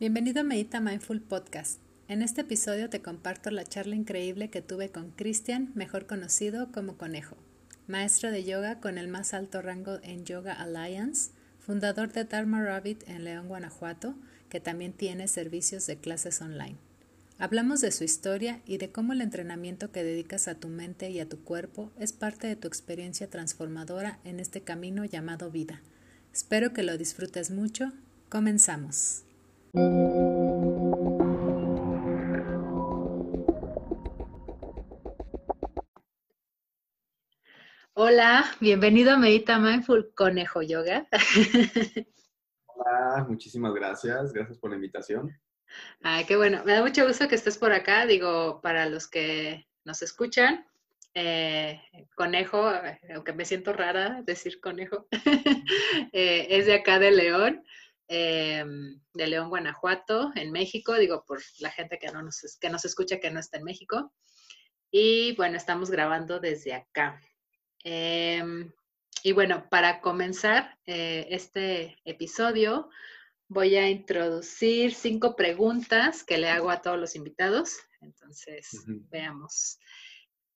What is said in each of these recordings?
Bienvenido a Medita Mindful Podcast. En este episodio te comparto la charla increíble que tuve con Cristian, mejor conocido como Conejo, maestro de yoga con el más alto rango en Yoga Alliance, fundador de Dharma Rabbit en León, Guanajuato, que también tiene servicios de clases online. Hablamos de su historia y de cómo el entrenamiento que dedicas a tu mente y a tu cuerpo es parte de tu experiencia transformadora en este camino llamado vida. Espero que lo disfrutes mucho. Comenzamos. Hola, bienvenido a Medita Mindful Conejo Yoga. Hola, muchísimas gracias. Gracias por la invitación. Qué bueno. Me da mucho gusto que estés por acá. Digo, para los que nos escuchan, eh, conejo, aunque me siento rara decir conejo, eh, es de acá de León, de León, Guanajuato, en México. Digo, por la gente que, no nos, que nos escucha que no está en México. Y bueno, estamos grabando desde acá. Em, y bueno, para comenzar eh, este episodio, voy a introducir cinco preguntas que le hago a todos los invitados. Entonces, veamos.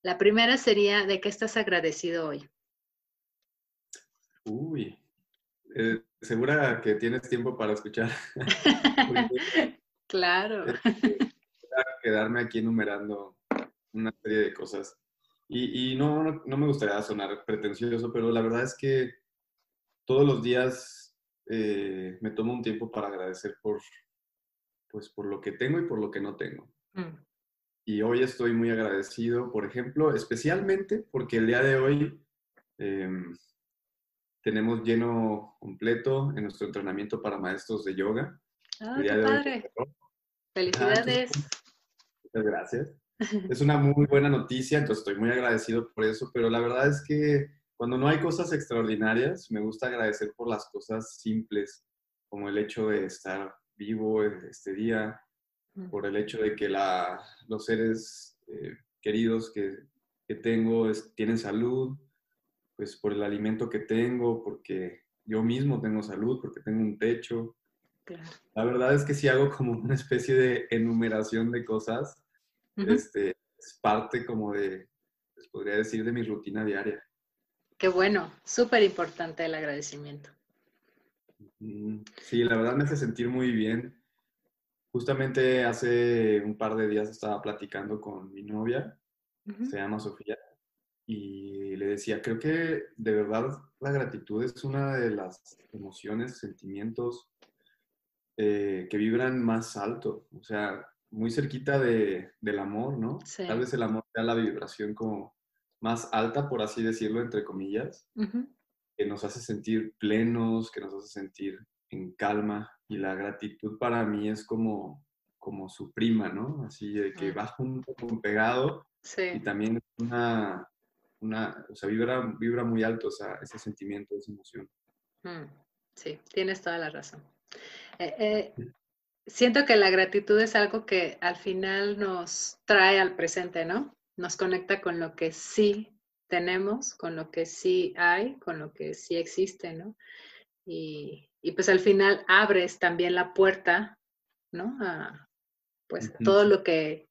La primera sería, ¿de qué estás agradecido hoy? Uy, eh, segura que tienes tiempo para escuchar. claro. quedarme aquí enumerando una serie de cosas. Y, y no, no, me gustaría sonar pretencioso, pero la verdad es que todos los días eh, me tomo un tiempo para agradecer por, pues, por lo que tengo y por lo que no tengo. Mm. Y hoy estoy muy agradecido, por ejemplo, especialmente porque el día de hoy em, tenemos lleno completo en nuestro entrenamiento para maestros de yoga. ¡Ah, qué padre! Felicidades. muchas gracias. Es una muy buena noticia, entonces estoy muy agradecido por eso, pero la verdad es que cuando no hay cosas extraordinarias, me gusta agradecer por las cosas simples, como el hecho de estar vivo este día, mm. por el hecho de que la, los seres eh, queridos que, que tengo tienen salud, pues por el alimento que tengo, porque yo mismo tengo salud, porque tengo un techo. La verdad es que si hago como una especie de enumeración de cosas, este, es parte como de, les podría decir, de mi rutina diaria. Qué bueno, súper importante el agradecimiento. Sí, la verdad me hace sentir muy bien. Justamente hace un par de días estaba platicando con mi novia, se llama Sofía, y le decía, creo que de verdad la gratitud es una de las emociones, sentimientos eh, que vibran más alto, o sea, muy cerquita de, del amor, ¿no? Tal vez el amor sea la vibración como más alta, por así decirlo, entre comillas, que nos hace sentir plenos, que nos hace sentir en calma. Y la gratitud para mí es como, como su prima, ¿no? Así de que va junto con pegado. Y también una, una, o sea, vibra, vibra muy alto ese sentimiento, esa emoción. Mm, sí, tienes toda la razón. Eh, eh, siento que la gratitud es algo que al final nos trae al presente, ¿no? Nos conecta con lo que sí tenemos, con lo que sí hay, con lo que sí existe, ¿no? Y, pues al final abres también la puerta, ¿no? A pues todo lo que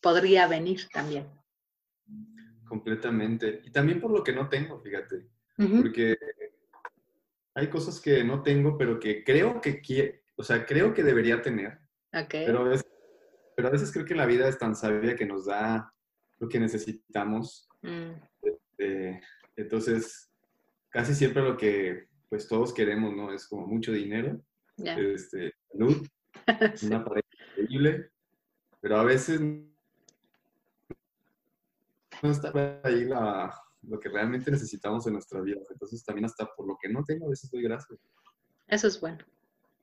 podría venir también. Completamente. Y también por lo que no tengo, fíjate. Porque hay cosas que no tengo, pero que creo que quiero, o sea, creo que debería tener. Pero, pero a veces creo que la vida es tan sabia que nos da lo que necesitamos. Mm. Este, entonces, casi siempre lo que pues todos queremos, ¿no? Es como mucho dinero, este, salud, una pareja increíble, pero a veces no está ahí lo que realmente necesitamos en nuestra vida. Entonces también hasta por lo que no tengo, a veces doy gracias. Eso es bueno.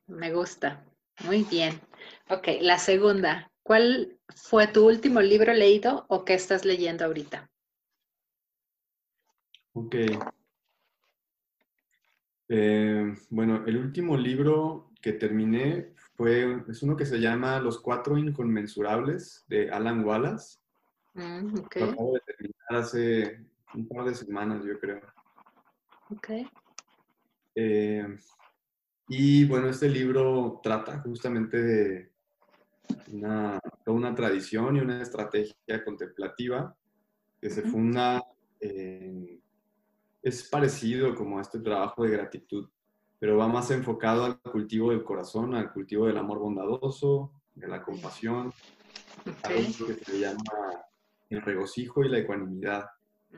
Me gusta. Muy bien. Ok, la segunda. ¿Cuál fue tu último libro leído o qué estás leyendo ahorita? Ok. Eh, bueno, el último libro que terminé fue, es uno que se llama Los Cuatro Inconmensurables de Alan Wallace. Mm, Lo acabo de terminar hace un par de semanas, yo creo. Ok. Eh, y bueno, este libro trata justamente de una, toda una tradición y una estrategia contemplativa que se funda en, es parecido como a este trabajo de gratitud, pero va más enfocado al cultivo del corazón, al cultivo del amor bondadoso, de la compasión, algo que se llama el regocijo y la ecuanimidad.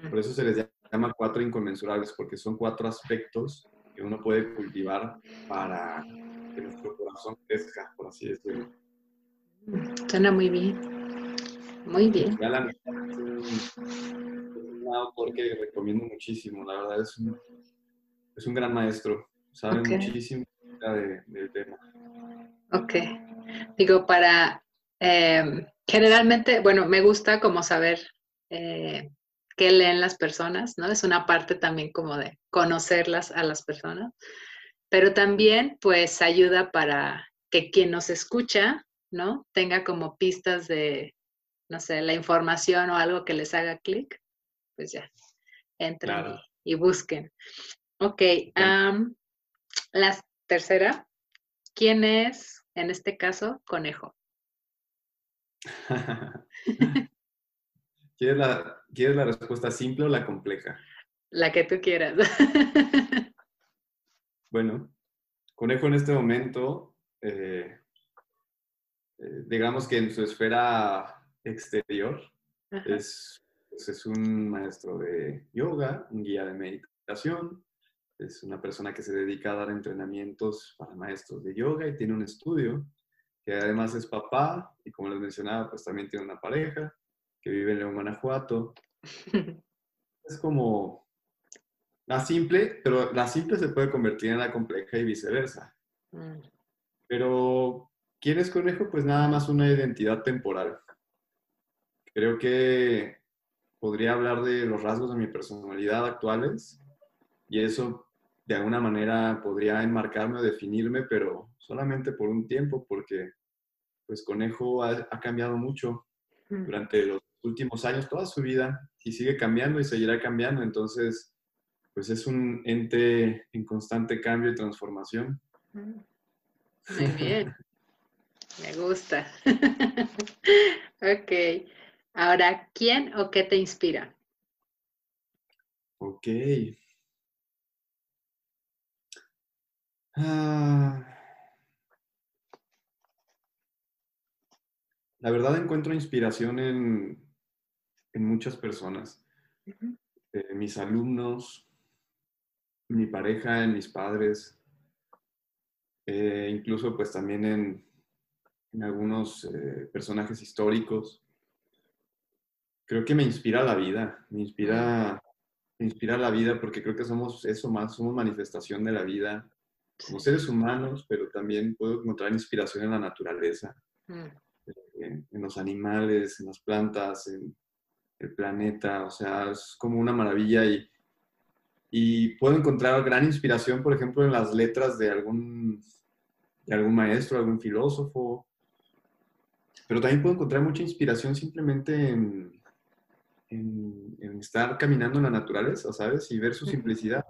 Por eso se les llama cuatro inconmensurables, porque son cuatro aspectos que uno puede cultivar para que nuestro corazón crezca, por así decirlo. Suena muy bien. Muy bien. Es un autor que recomiendo muchísimo, la verdad es un, es un gran maestro, sabe muchísimo del tema. Ok. Digo, para, eh, generalmente, bueno, me gusta como saber eh, qué leen las personas, ¿no? Es una parte también como de conocerlas a las personas, pero también pues ayuda para que quien nos escucha, ¿no? Tenga como pistas de, no sé, la información o algo que les haga clic, pues ya, entren y, busquen. Ok, la tercera, ¿quién es, en este caso, conejo? ¿Quieres, la, ¿Quieres la respuesta simple o la compleja? La que tú quieras. bueno, conejo en este momento, eh, digamos que en su esfera exterior. Es, pues, es un maestro de yoga, un guía de meditación, es una persona que se dedica a dar entrenamientos para maestros de yoga y tiene un estudio, que además es papá y como les mencionaba, pues también tiene una pareja que vive en León, Guanajuato. es como la simple, pero la simple se puede convertir en la compleja y viceversa. Mm. Pero, ¿quién es conejo? Pues nada más una identidad temporal. Creo que podría hablar de los rasgos de mi personalidad actuales y eso de alguna manera podría enmarcarme o definirme, pero solamente por un tiempo, porque pues Conejo ha, cambiado mucho mm. durante los últimos años, toda su vida, y sigue cambiando y seguirá cambiando, entonces pues es un ente en constante cambio y transformación. Mm. Muy bien, me gusta. ok. Ahora, ¿quién o qué te inspira? Ok. Ah. la verdad encuentro inspiración en, muchas personas. Eh, mis alumnos, mi pareja, en mis padres, eh, incluso pues también en, algunos eh, personajes históricos creo que me inspira la vida, me inspira, me inspira la vida porque creo que somos eso más, somos manifestación de la vida como seres humanos, pero también puedo encontrar inspiración en la naturaleza, mm. en, los animales, en las plantas, en el planeta, o sea, es como una maravilla y, y puedo encontrar gran inspiración, por ejemplo, en las letras de algún, de algún maestro, algún filósofo, pero también puedo encontrar mucha inspiración simplemente en, en, estar caminando en la naturaleza, ¿sabes? Y ver su simplicidad.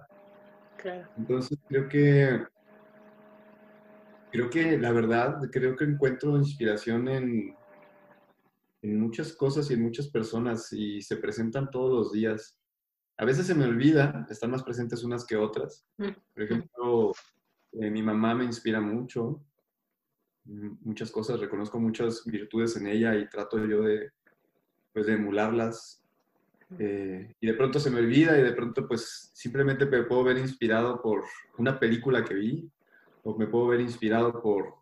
Entonces creo que, creo que la verdad, creo que encuentro inspiración en, en muchas cosas y en muchas personas y se presentan todos los días. A veces se me olvida, están más presentes unas que otras. Mm. Por ejemplo, eh, mi mamá me inspira mucho, muchas cosas, reconozco muchas virtudes en ella y trato yo de, pues, de emularlas eh, y de pronto se me olvida y de pronto pues simplemente me puedo ver inspirado por una película que vi o me puedo ver inspirado por,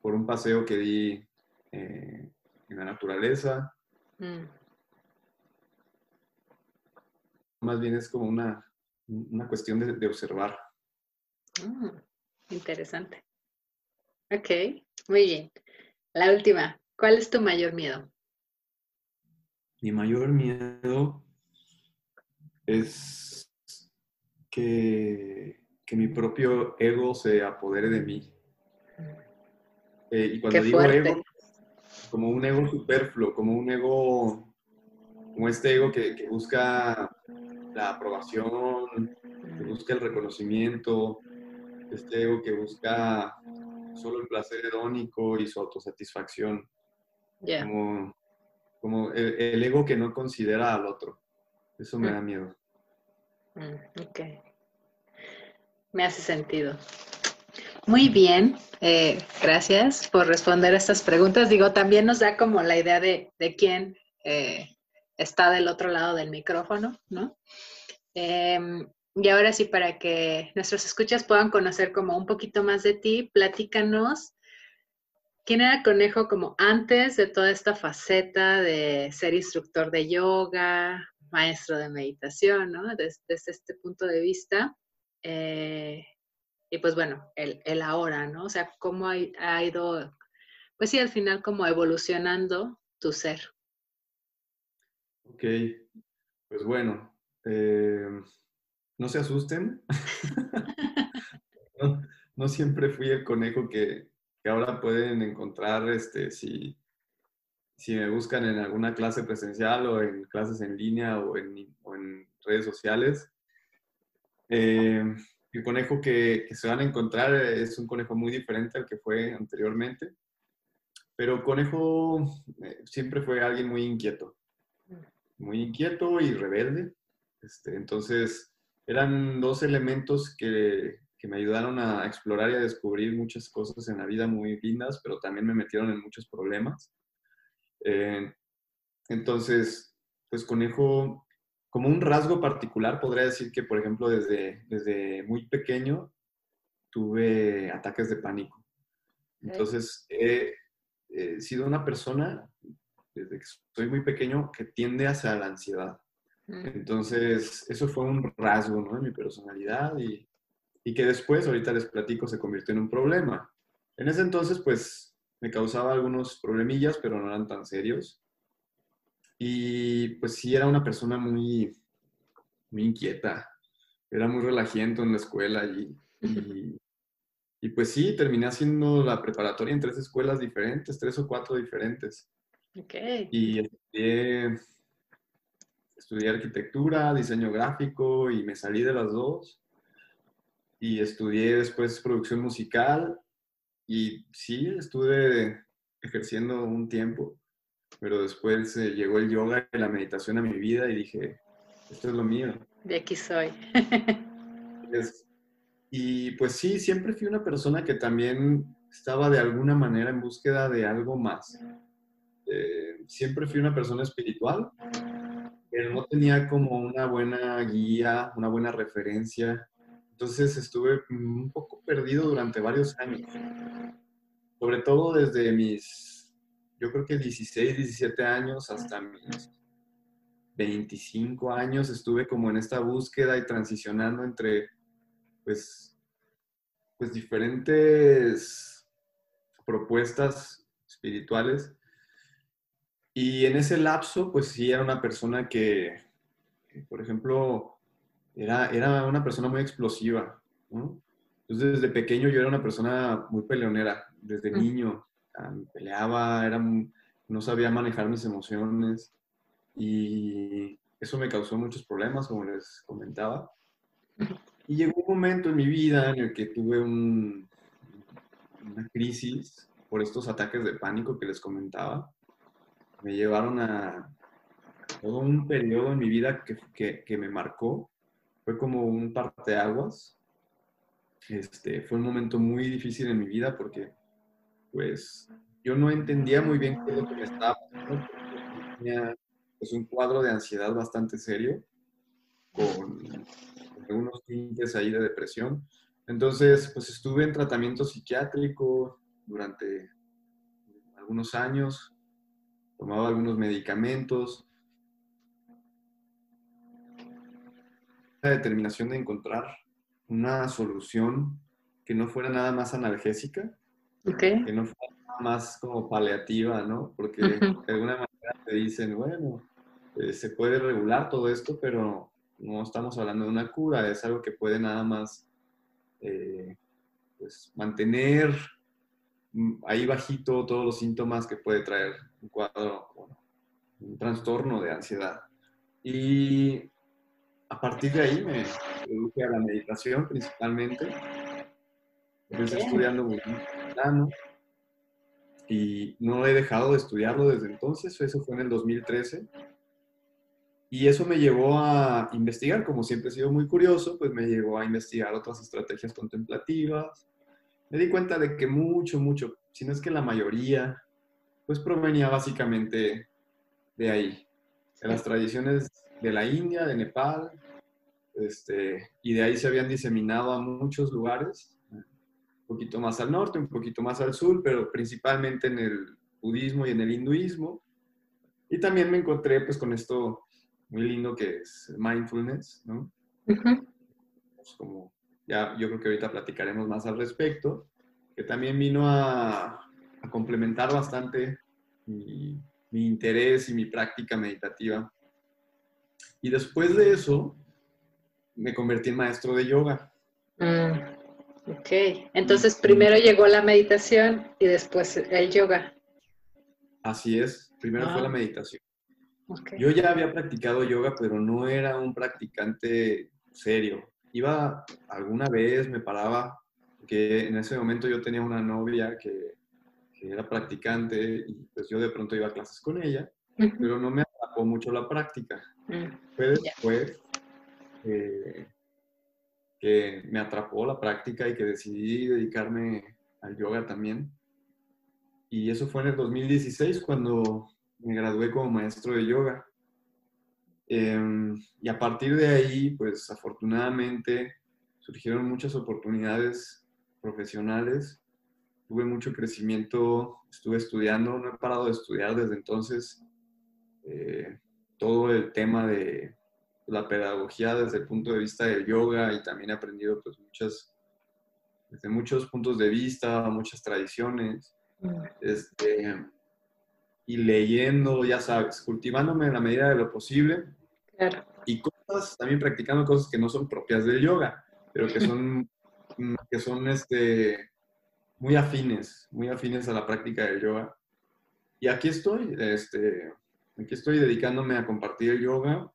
por un paseo que di eh, en la naturaleza. Mm. Más bien es como una, una cuestión de, observar. Mm, interesante. Ok, muy bien. La última, ¿cuál es tu mayor miedo? Mi mayor miedo es que, mi propio ego se apodere de mí. Eh, y cuando digo ego, como un ego superfluo, como un ego, como este ego que, busca la aprobación, que busca el reconocimiento, este ego que busca solo el placer hedónico y su autosatisfacción. Como, como el, ego que no considera al otro. Eso me mm. da miedo. Mm, ok. Me hace sentido. Muy bien, eh, gracias por responder a estas preguntas. Digo, también nos da como la idea de, de quién eh, está del otro lado del micrófono, ¿no? Em, y ahora sí, para que nuestros escuchas puedan conocer como un poquito más de ti, platícanos quién era Conejo como antes de toda esta faceta de ser instructor de yoga, maestro de meditación, ¿no? Desde, este punto de vista. Eh, y pues bueno, el, ahora, ¿no? O sea, cómo ha, ido, pues sí, al final como evolucionando tu ser. Ok, pues bueno, eh, no se asusten. no, siempre fui el conejo que, ahora pueden encontrar este, si, si me buscan en alguna clase presencial o en clases en línea o en, redes sociales. Eh, el conejo que, se van a encontrar es un conejo muy diferente al que fue anteriormente, pero conejo eh, siempre fue alguien muy inquieto, muy inquieto y rebelde. Este, entonces, eran dos elementos que, me ayudaron a explorar y a descubrir muchas cosas en la vida muy lindas, pero también me metieron en muchos problemas. Eh, entonces, pues conejo como un rasgo particular, podría decir que, por ejemplo, desde, desde muy pequeño tuve ataques de pánico. Entonces, he, sido una persona, desde que soy muy pequeño, que tiende hacia la ansiedad. Entonces, eso fue un rasgo ¿no? en mi personalidad y, y que después, ahorita les platico, se convirtió en un problema. En ese entonces, pues, me causaba algunos problemillas, pero no eran tan serios. Y pues sí, era una persona muy, muy inquieta. Era muy relajiento en la escuela y, y, pues sí, terminé haciendo la preparatoria en tres escuelas diferentes, tres o cuatro diferentes. Okay. Y estudié, estudié arquitectura, diseño gráfico y me salí de las dos. Y estudié después producción musical y sí, estuve ejerciendo un tiempo pero después eh, llegó el yoga y la meditación a mi vida y dije, esto es lo mío. De aquí soy. y pues sí, siempre fui una persona que también estaba de alguna manera en búsqueda de algo más. Eh, siempre fui una persona espiritual, pero no tenía como una buena guía, una buena referencia. Entonces estuve un poco perdido durante varios años, sobre todo desde mis yo creo que 16, 17 años hasta mis 25 años estuve como en esta búsqueda y transicionando entre, pues, pues diferentes propuestas espirituales. Y en ese lapso, pues sí, era una persona que, por ejemplo, era, era una persona muy explosiva, Entonces, desde pequeño yo era una persona muy peleonera, desde niño peleaba, era, no sabía manejar mis emociones y eso me causó muchos problemas, como les comentaba. Y llegó un momento en mi vida en el que tuve una crisis por estos ataques de pánico que les comentaba. Me llevaron a todo un periodo en mi vida que, que, me marcó. Fue como un parteaguas. Este, fue un momento muy difícil en mi vida porque pues yo no entendía muy bien qué es lo que me estaba pasando. Tenía pues, un cuadro de ansiedad bastante serio, con, algunos tintes ahí de depresión. Entonces, pues estuve en tratamiento psiquiátrico durante algunos años, tomaba algunos medicamentos. La determinación de encontrar una solución que no fuera nada más analgésica, que no fuera más como paliativa, ¿no? Porque de alguna manera te dicen, bueno, eh, se puede regular todo esto, pero no estamos hablando de una cura, es algo que puede nada más eh, pues, mantener mm, ahí bajito todos los síntomas que puede traer un cuadro, un trastorno de ansiedad. Y a partir de ahí me deduje a la meditación principalmente. Empecé estudiando budismo y no he dejado de estudiarlo desde entonces, eso fue en el 2013. Y eso me llevó a investigar, como siempre he sido muy curioso, pues me llevó a investigar otras estrategias contemplativas. Me di cuenta de que mucho, mucho, si no es que la mayoría, pues provenía básicamente de ahí, de las tradiciones de la India, de Nepal, este, y de ahí se habían diseminado a muchos lugares, un poquito más al norte, un poquito más al sur, pero principalmente en el budismo y en el hinduismo. Y también me encontré pues con esto muy lindo que es mindfulness, ¿no? Pues, como ya yo creo que ahorita platicaremos más al respecto, que también vino a, a complementar bastante mi, mi interés y mi práctica meditativa. Y después de eso, me convertí en maestro de yoga. Mm, ok, entonces primero llegó la meditación y después el yoga. Así es, primero fue la ah. meditación. Yo ya había practicado yoga, pero no era un practicante serio. Iba alguna vez, me paraba, que en ese momento yo tenía una novia que, que era practicante y pues yo de pronto iba a clases con ella, pero no me atrapó mucho la práctica. Mm, fue después que me atrapó la práctica y que decidí dedicarme al yoga también. Y eso fue en el 2016 cuando me gradué como maestro de yoga. Em, y a partir de ahí, pues afortunadamente surgieron muchas oportunidades profesionales, tuve mucho crecimiento, estuve estudiando, no he parado de estudiar desde entonces eh, todo el tema de la pedagogía desde el punto de vista del yoga y también he aprendido pues muchas, desde muchos puntos de vista, muchas tradiciones, mm. este, y leyendo, ya sabes, cultivándome en la medida de lo posible. Y cosas, también practicando cosas que no son propias del yoga, pero que son, que son este, muy afines, muy afines a la práctica del yoga. Y aquí estoy, este, aquí estoy dedicándome a compartir el yoga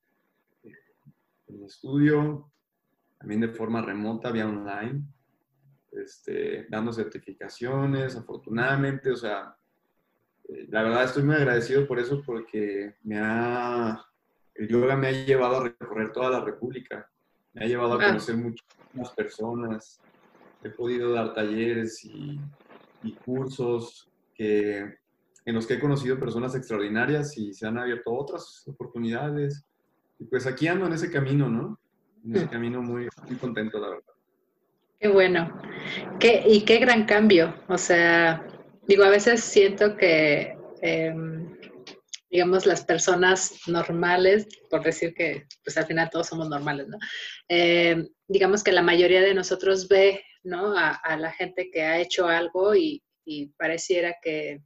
en mi estudio, también de forma remota, vía online, este, dando certificaciones, afortunadamente, o sea, eh, la verdad estoy muy agradecido por eso porque me ha, el yoga me ha llevado a recorrer toda la República, me ha llevado a ah. conocer muchas personas, he podido dar talleres y, y cursos que, en los que he conocido personas extraordinarias y se han abierto otras oportunidades y pues aquí ando en ese camino, ¿no? En ese camino muy, muy contento, la verdad. Qué bueno. ¿Qué, y qué gran cambio. O sea, digo, a veces siento que, em, digamos, las personas normales, por decir que, pues al final todos somos normales, ¿no? Em, digamos que la mayoría de nosotros ve, ¿no? A, la gente que ha hecho algo y, pareciera que,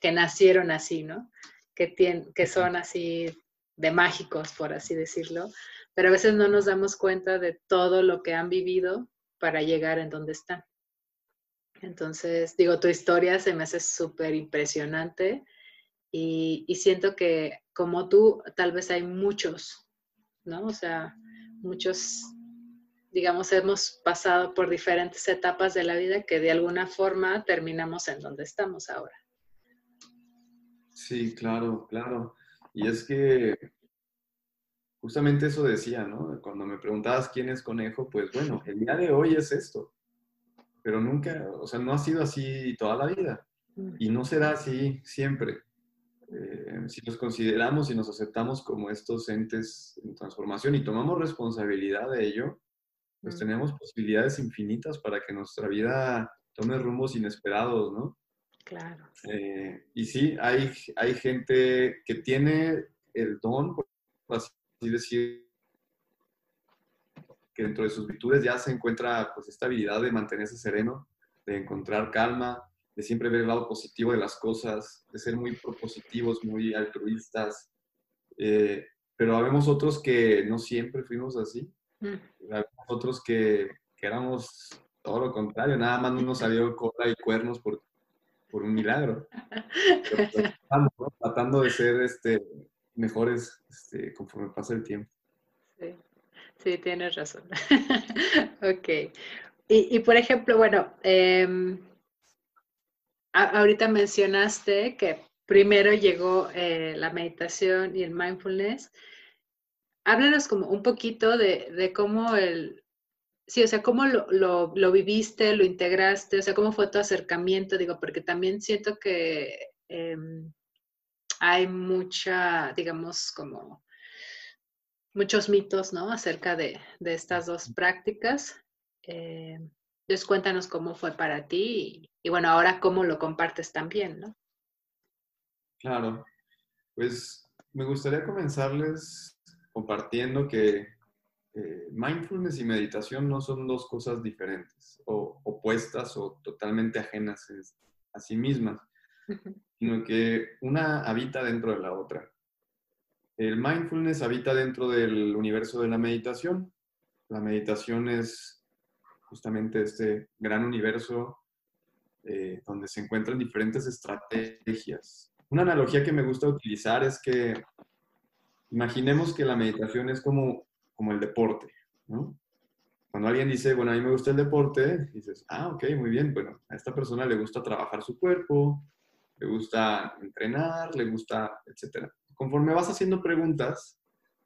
que nacieron así, ¿no? Que, tienen, que son así de mágicos, por así decirlo, pero a veces no nos damos cuenta de todo lo que han vivido para llegar en donde están. Entonces, digo, tu historia se me hace súper impresionante y, siento que como tú, tal vez hay muchos, ¿no? O sea, muchos, digamos, hemos pasado por diferentes etapas de la vida que de alguna forma terminamos en donde estamos ahora. Sí, claro, claro. Y es que justamente eso decía, ¿no? Cuando me preguntabas quién es conejo, pues bueno, el día de hoy es esto, pero nunca, o sea, no ha sido así toda la vida mm. y no será así siempre. Eh, si nos consideramos y nos aceptamos como estos entes en transformación y tomamos responsabilidad de ello, pues tenemos posibilidades infinitas para que nuestra vida tome rumbos inesperados, ¿no? Claro. Eh, y sí, hay, hay gente que tiene el don, por así decir, que dentro de sus virtudes ya se encuentra pues esta habilidad de mantenerse sereno, de encontrar calma, de siempre ver el lado positivo de las cosas, de ser muy propositivos, muy altruistas. Eh, pero habemos otros que no siempre fuimos así. Mm. otros que, que, éramos todo lo contrario, nada más no nos salió cola y cuernos por por un milagro. Estamos tratando de ser este, mejores este, conforme pasa el tiempo. Sí, tienes razón. ok. Y, por ejemplo, bueno, em, ahorita mencionaste que primero llegó eh, la meditación y el mindfulness. Háblanos como un poquito de, cómo el, sí, o sea, cómo lo, lo, viviste, lo integraste, o sea, cómo fue tu acercamiento, digo, porque también siento que em, hay mucha, digamos, como muchos mitos, ¿no? Acerca de, estas dos prácticas. Eh, entonces cuéntanos cómo fue para ti y, bueno, ahora cómo lo compartes también, ¿no? Claro, pues me gustaría comenzarles compartiendo que eh, mindfulness y meditación no son dos cosas diferentes o opuestas o totalmente ajenas a sí mismas, sino que una habita dentro de la otra. El mindfulness habita dentro del universo de la meditación. La meditación es justamente este gran universo eh, donde se encuentran diferentes estrategias. Una analogía que me gusta utilizar es que imaginemos que la meditación es como, como el deporte, Cuando alguien dice, bueno, a mí me gusta el deporte, dices, ah, ok, muy bien, bueno, a esta persona le gusta trabajar su cuerpo, le gusta entrenar, le gusta, etcétera conforme vas haciendo preguntas,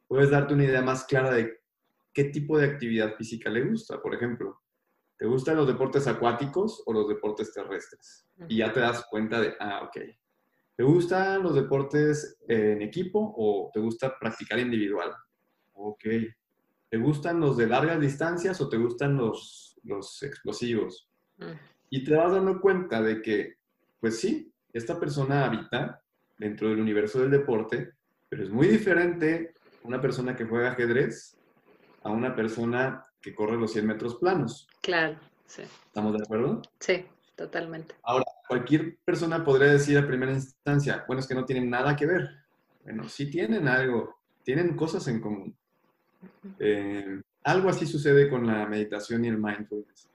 puedes darte una idea más clara de qué tipo de actividad física le gusta. Por ejemplo, ¿te gustan los deportes acuáticos o los deportes terrestres? Y ya te das cuenta de, ah, ok. ¿Te gustan los deportes en equipo o te gusta practicar individual? Ok. ¿Te gustan los de largas distancias o te gustan los, los explosivos? Y te vas dando cuenta de que, pues sí, esta persona habita dentro del universo del deporte, pero es muy diferente una persona que juega ajedrez a una persona que corre los 100 metros planos. Claro, sí. ¿Estamos de acuerdo? Sí, totalmente. Ahora, cualquier persona podría decir a primera instancia, bueno, es que no tienen nada que ver. Bueno, sí tienen algo, tienen cosas en común. Eh, algo así sucede con la meditación y el mindfulness.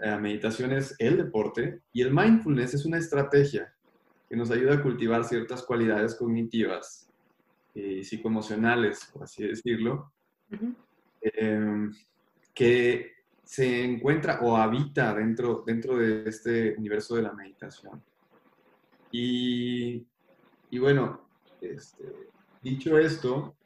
La meditación es el deporte y el mindfulness es una estrategia que nos ayuda a cultivar ciertas cualidades cognitivas y psicoemocionales, por así decirlo, em, que se encuentra o habita dentro, dentro de este universo de la meditación. Y, y bueno, este, dicho esto,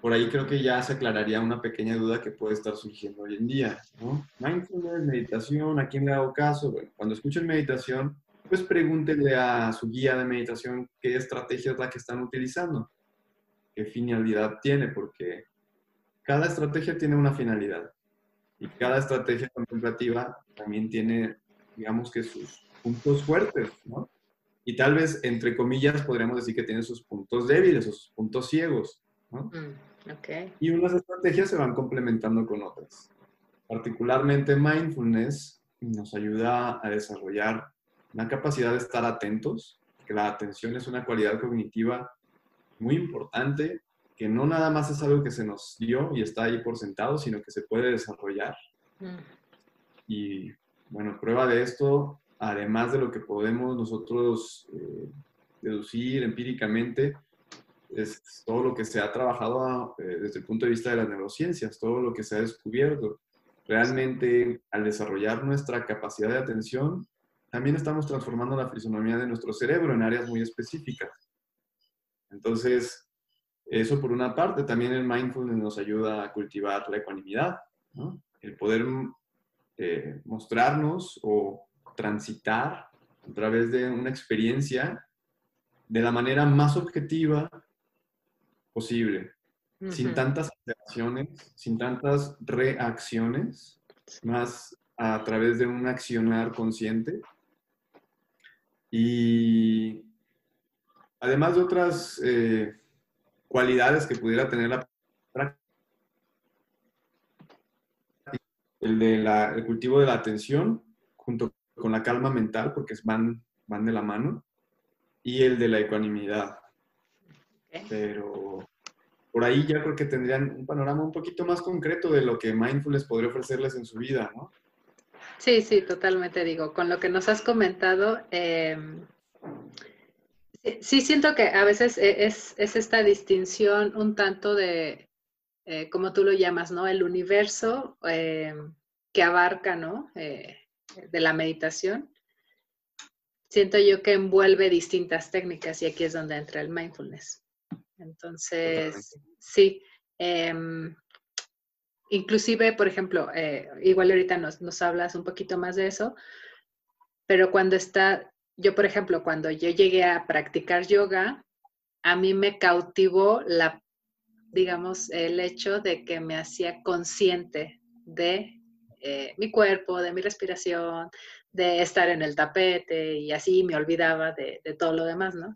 por ahí creo que ya se aclararía una pequeña duda que puede estar surgiendo hoy en día. ¿no? Mindfulness, meditación, ¿a quién le hago caso? Cuando escuchen meditación, pues pregúntenle a su guía de meditación qué estrategia es la que están utilizando, qué finalidad tiene, porque cada estrategia tiene una finalidad y cada estrategia contemplativa también tiene, digamos que sus puntos fuertes, ¿no? Y tal vez, entre comillas, podríamos decir que tiene sus puntos débiles o sus puntos ciegos, ¿no? Mm, okay. Y unas estrategias se van complementando con otras. Particularmente mindfulness nos ayuda a desarrollar una capacidad de estar atentos, que la atención es una cualidad cognitiva muy importante, que no nada más es algo que se nos dio y está ahí por sentado, sino que se puede desarrollar. Mm. Y bueno, prueba de esto, además de lo que podemos nosotros eh, deducir empíricamente, es todo lo que se ha trabajado eh, desde el punto de vista de las neurociencias, todo lo que se ha descubierto. Realmente, al desarrollar nuestra capacidad de atención, también estamos transformando la fisonomía de nuestro cerebro en áreas muy específicas. Entonces, eso por una parte, también el mindfulness nos ayuda a cultivar la ecuanimidad, el poder eh, mostrarnos o transitar a través de una experiencia de la manera más objetiva posible, sin tantas acciones, sin tantas reacciones, más a través de un accionar consciente. Y además de otras eh, cualidades que pudiera tener la práctica, el de cultivo de la atención junto con la calma mental, porque van, van de la mano, y el de la ecuanimidad. Pero por ahí ya creo que tendrían un panorama un poquito más concreto de lo que mindfulness podría ofrecerles en su vida, ¿no? Sí, sí, totalmente digo, con lo que nos has comentado, em, sí, siento que a veces e, es, esta distinción un tanto de, eh, como tú lo llamas, ¿no? El universo eh, que abarca, ¿no? Eh, de la meditación. Siento yo que envuelve distintas técnicas y aquí es donde entra el mindfulness. Entonces, sí. Em, inclusive, por ejemplo, igual ahorita nos, nos hablas un poquito más de eso, pero cuando está, yo por ejemplo, cuando yo llegué a practicar yoga, a mí me cautivó la, digamos, el hecho de que me hacía consciente de eh, mi cuerpo, de mi respiración, de estar en el tapete y así me olvidaba de, todo lo demás, ¿no?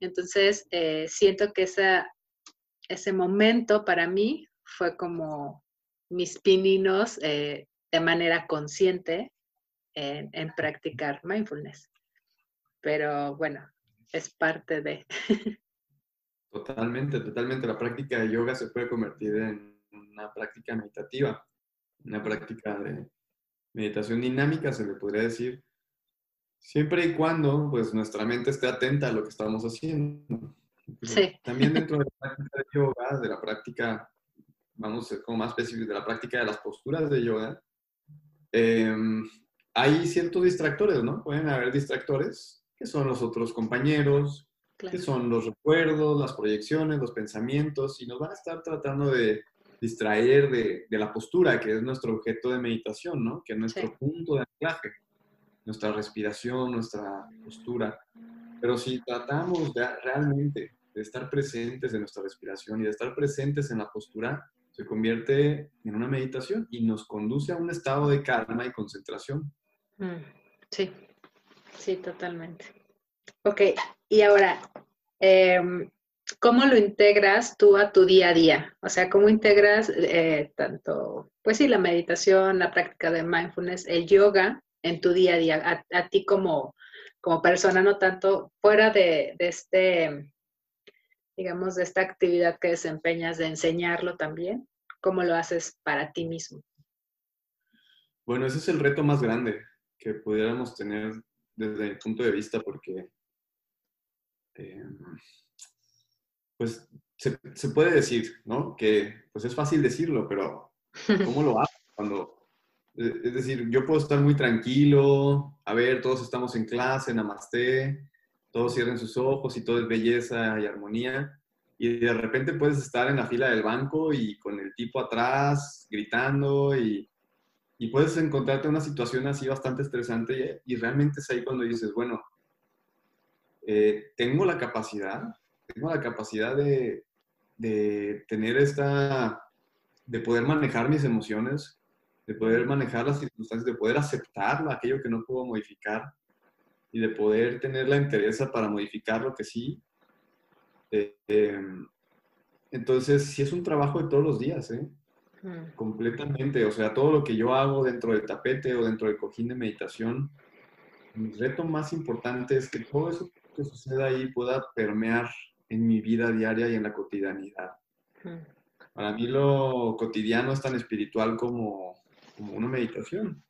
Entonces, eh, siento que ese momento para mí fue como mis pininos eh, de manera consciente en, practicar mindfulness. Pero bueno, es parte de... Totalmente, totalmente. La práctica de yoga se puede convertir en una práctica meditativa, una práctica de meditación dinámica, se le podría decir, siempre y cuando pues nuestra mente esté atenta a lo que estamos haciendo. Sí. También dentro de la práctica de yoga, de la práctica, vamos a ser como más específicos, de la práctica de las posturas de yoga, eh, hay ciertos distractores, ¿no? Pueden haber distractores, que son los otros compañeros, que son los recuerdos, las proyecciones, los pensamientos, y nos van a estar tratando de distraer de, la postura, que es nuestro objeto de meditación, ¿no? Que es nuestro punto de anclaje, nuestra respiración, nuestra postura. Pero si tratamos de, realmente de estar presentes en nuestra respiración y de estar presentes en la postura, se convierte en una meditación y nos conduce a un estado de calma y concentración. Mm, sí, sí, totalmente. Ok, y ahora, em, ¿cómo lo integras tú a tu día a día? O sea, ¿cómo integras eh, tanto, pues sí, la meditación, la práctica de mindfulness, el yoga en tu día a día, a, ti como, como persona, no tanto fuera de, de este, digamos, de esta actividad que desempeñas de enseñarlo también? ¿Cómo lo haces para ti mismo? Bueno, ese es el reto más grande, que pudiéramos tener desde el punto de vista, porque eh, pues se, puede decir, ¿no? Que pues es fácil decirlo, pero ¿cómo lo hago? Cuando, eh, es decir, yo puedo estar muy tranquilo, a ver, todos estamos en clase, namaste, todos cierren sus ojos y todo es belleza y armonía, y de repente puedes estar en la fila del banco y con el tipo atrás gritando y y puedes encontrarte una situación así bastante estresante y, realmente es ahí cuando dices, bueno, eh, tengo la capacidad, tengo la capacidad de, de tener esta, de poder manejar mis emociones, de poder manejar las circunstancias, de poder aceptar aquello que no puedo modificar y de poder tener la interés para modificar lo que sí. Eh, em, entonces, sí es un trabajo de todos los días, ¿eh? Completamente, o sea, todo lo que yo hago dentro del tapete o dentro del cojín de meditación, mi reto más importante es que todo eso que suceda ahí pueda permear en mi vida diaria y en la cotidianidad. Para mí lo cotidiano es tan espiritual como, como una meditación.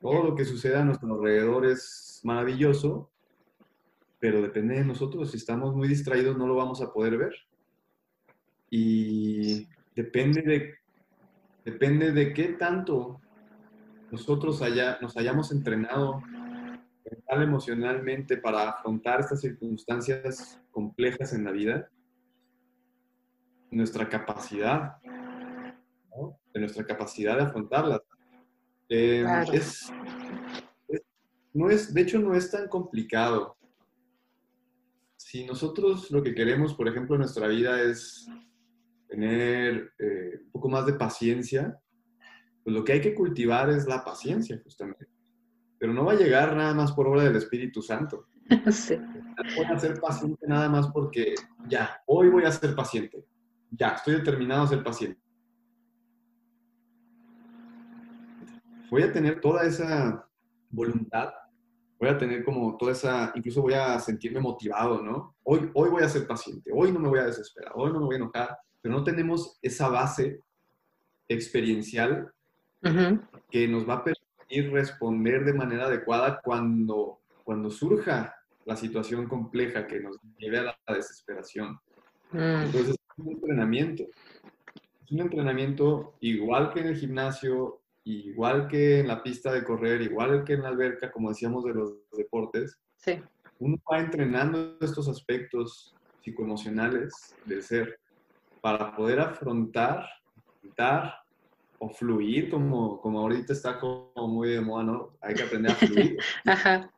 Todo lo que suceda a nuestro alrededor es maravilloso, pero depende de nosotros. Si estamos muy distraídos no lo vamos a poder ver. Y depende de Depende de qué tanto nosotros haya, nos hayamos entrenado mental, emocionalmente para afrontar estas circunstancias complejas en la vida, nuestra capacidad, ¿no? de nuestra capacidad de afrontarlas. Eh, no es, de hecho, no es tan complicado. Si nosotros lo que queremos, por ejemplo, en nuestra vida es tener eh, un poco más de paciencia, pues lo que hay que cultivar es la paciencia, justamente. Pero no va a llegar nada más por obra del Espíritu Santo. Sí. Voy a ser paciente nada más porque ya, hoy voy a ser paciente. Ya, estoy determinado a ser paciente. Voy a tener toda esa voluntad, voy a tener como toda esa, incluso voy a sentirme motivado, ¿no? Hoy, hoy voy a ser paciente, hoy no me voy a desesperar, hoy no me voy a enojar, pero no tenemos esa base experiencial que nos va a permitir responder de manera adecuada cuando, cuando surja la situación compleja que nos lleve a la desesperación. Mm. Entonces, es un entrenamiento. es un entrenamiento igual que en el gimnasio, igual que en la pista de correr, igual que en la alberca, como decíamos de los deportes. Sí. Uno va entrenando estos aspectos psicoemocionales del ser para poder afrontar, dar o fluir, como, como ahorita está como muy de moda, ¿no? Hay que aprender a fluir. Ajá.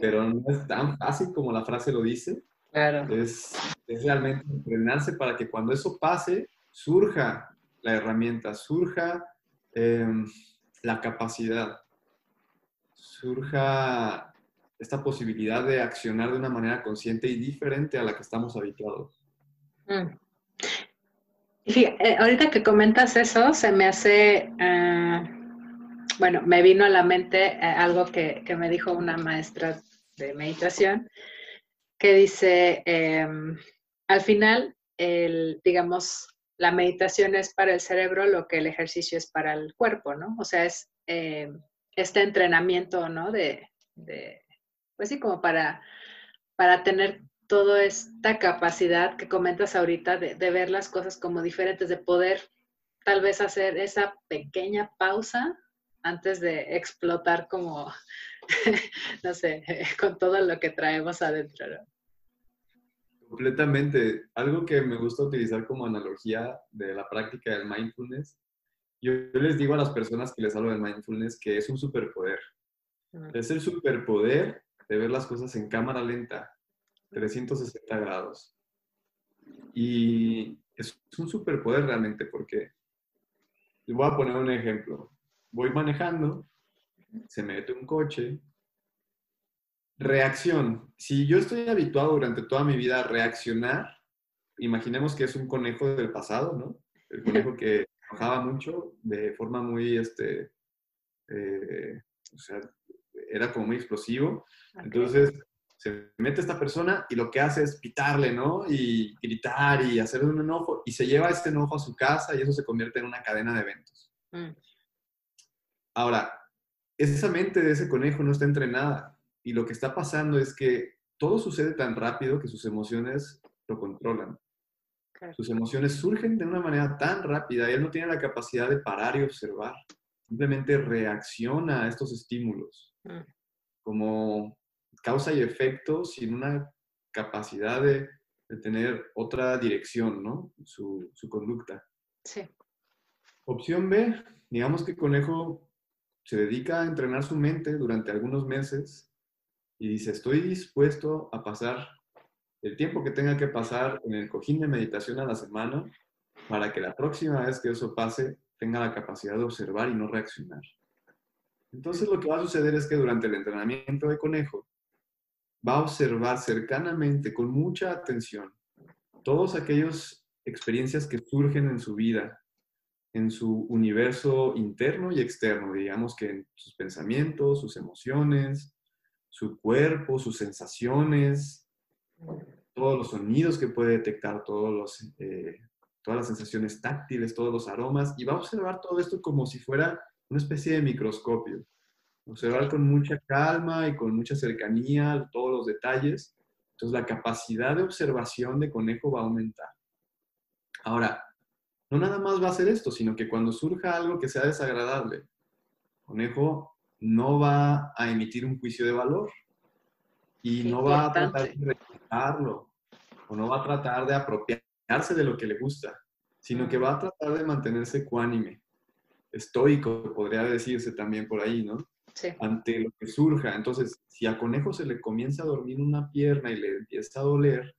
Pero no es tan fácil como la frase lo dice. Claro. Es, es realmente entrenarse para que cuando eso pase, surja la herramienta, surja em, la capacidad, surja esta posibilidad de accionar de una manera consciente y diferente a la que estamos habituados. Mm. Eh, ahorita que comentas eso, se me hace, eh, bueno, me vino a la mente eh, algo que, que, me dijo una maestra de meditación, que dice, em, al final, el, digamos, la meditación es para el cerebro lo que el ejercicio es para el cuerpo, ¿no? O sea, es em, este entrenamiento, ¿no? De, de, pues sí, como para, para tener toda esta capacidad que comentas ahorita de, ver las cosas como diferentes, de poder tal vez hacer esa pequeña pausa antes de explotar como, no sé, con todo lo que traemos adentro. Completamente. Algo que me gusta utilizar como analogía de la práctica del mindfulness, yo, les digo a las personas que les hablo del mindfulness que es un superpoder. Es el superpoder de ver las cosas en cámara lenta, 360 grados. Y es un superpoder realmente porque, les voy a poner un ejemplo. Voy manejando, se mete un coche, reacción. Si yo estoy habituado durante toda mi vida a reaccionar, imaginemos que es un conejo del pasado, ¿no? El conejo que enojaba mucho de forma muy, este, eh, o sea, era como muy explosivo. Entonces, se mete esta persona y lo que hace es pitarle, ¿no? Y gritar y hacer un enojo y se lleva este enojo a su casa y eso se convierte en una cadena de eventos. Mm. Ahora, esa mente de ese conejo no está entrenada y lo que está pasando es que todo sucede tan rápido que sus emociones lo controlan. Sus emociones surgen de una manera tan rápida y él no tiene la capacidad de parar y observar. Simplemente reacciona a estos estímulos. Mm. Como causa y efecto sin una capacidad de, tener otra dirección, ¿no? Su, su, conducta. Sí. Opción B, digamos que Conejo se dedica a entrenar su mente durante algunos meses y dice, estoy dispuesto a pasar el tiempo que tenga que pasar en el cojín de meditación a la semana para que la próxima vez que eso pase tenga la capacidad de observar y no reaccionar. Entonces lo que va a suceder es que durante el entrenamiento de conejo va a observar cercanamente, con mucha atención, todas aquellas experiencias que surgen en su vida, en su universo interno y externo, digamos que en sus pensamientos, sus emociones, su cuerpo, sus sensaciones, todos los sonidos que puede detectar, todos los, eh, todas las sensaciones táctiles, todos los aromas, y va a observar todo esto como si fuera una especie de microscopio. Observar con mucha calma y con mucha cercanía todos los detalles. Entonces la capacidad de observación de conejo va a aumentar. Ahora, no nada más va a hacer esto, sino que cuando surja algo que sea desagradable, conejo no va a emitir un juicio de valor y no va a tratar de rechazarlo o no va a tratar de apropiarse de lo que le gusta, sino que va a tratar de mantenerse ecuánime, estoico, podría decirse también por ahí, ¿no? Ante lo que surja. Entonces, si a conejo se le comienza a dormir una pierna y le empieza a doler,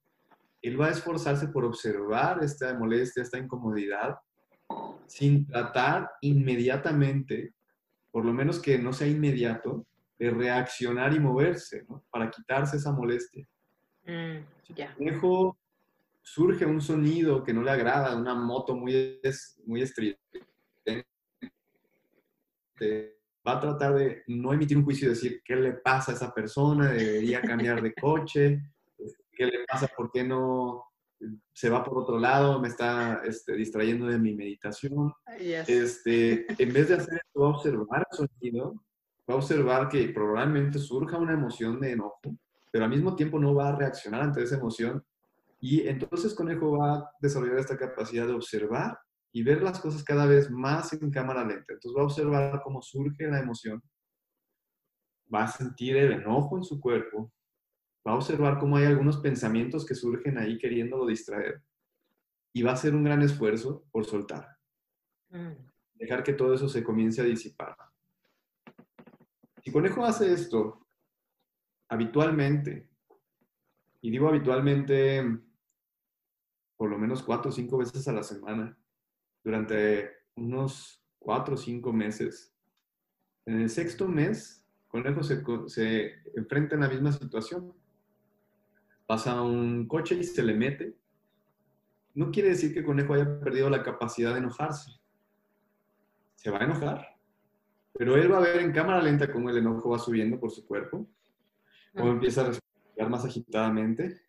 él va a esforzarse por observar esta molestia, esta incomodidad, sin tratar inmediatamente, por lo menos que no sea inmediato, de reaccionar y moverse, ¿no? Para quitarse esa molestia. Mm, conejo surge un sonido que no le agrada, una moto muy, muy estridente, va a tratar de no emitir un juicio y decir qué le pasa a esa persona, debería cambiar de coche, qué le pasa, por qué no se va por otro lado, me está este, distrayendo de mi meditación. Este, en vez de hacer esto, va a observar el sonido, va a observar que probablemente surja una emoción de enojo, pero al mismo tiempo no va a reaccionar ante esa emoción. Y entonces Conejo va a desarrollar esta capacidad de observar y ver las cosas cada vez más en cámara lenta. Entonces va a observar cómo surge la emoción, va a sentir el enojo en su cuerpo, va a observar cómo hay algunos pensamientos que surgen ahí queriéndolo distraer y va a hacer un gran esfuerzo por soltar. Mm. Dejar que todo eso se comience a disipar. Si Conejo hace esto habitualmente, y digo habitualmente por lo menos cuatro o cinco veces a la semana, durante unos cuatro o cinco meses, en el sexto mes, Conejo se, se enfrenta en la misma situación. Pasa un coche y se le mete. No quiere decir que Conejo haya perdido la capacidad de enojarse. Se va a enojar, pero él va a ver en cámara lenta cómo el enojo va subiendo por su cuerpo, cómo empieza a respirar más agitadamente,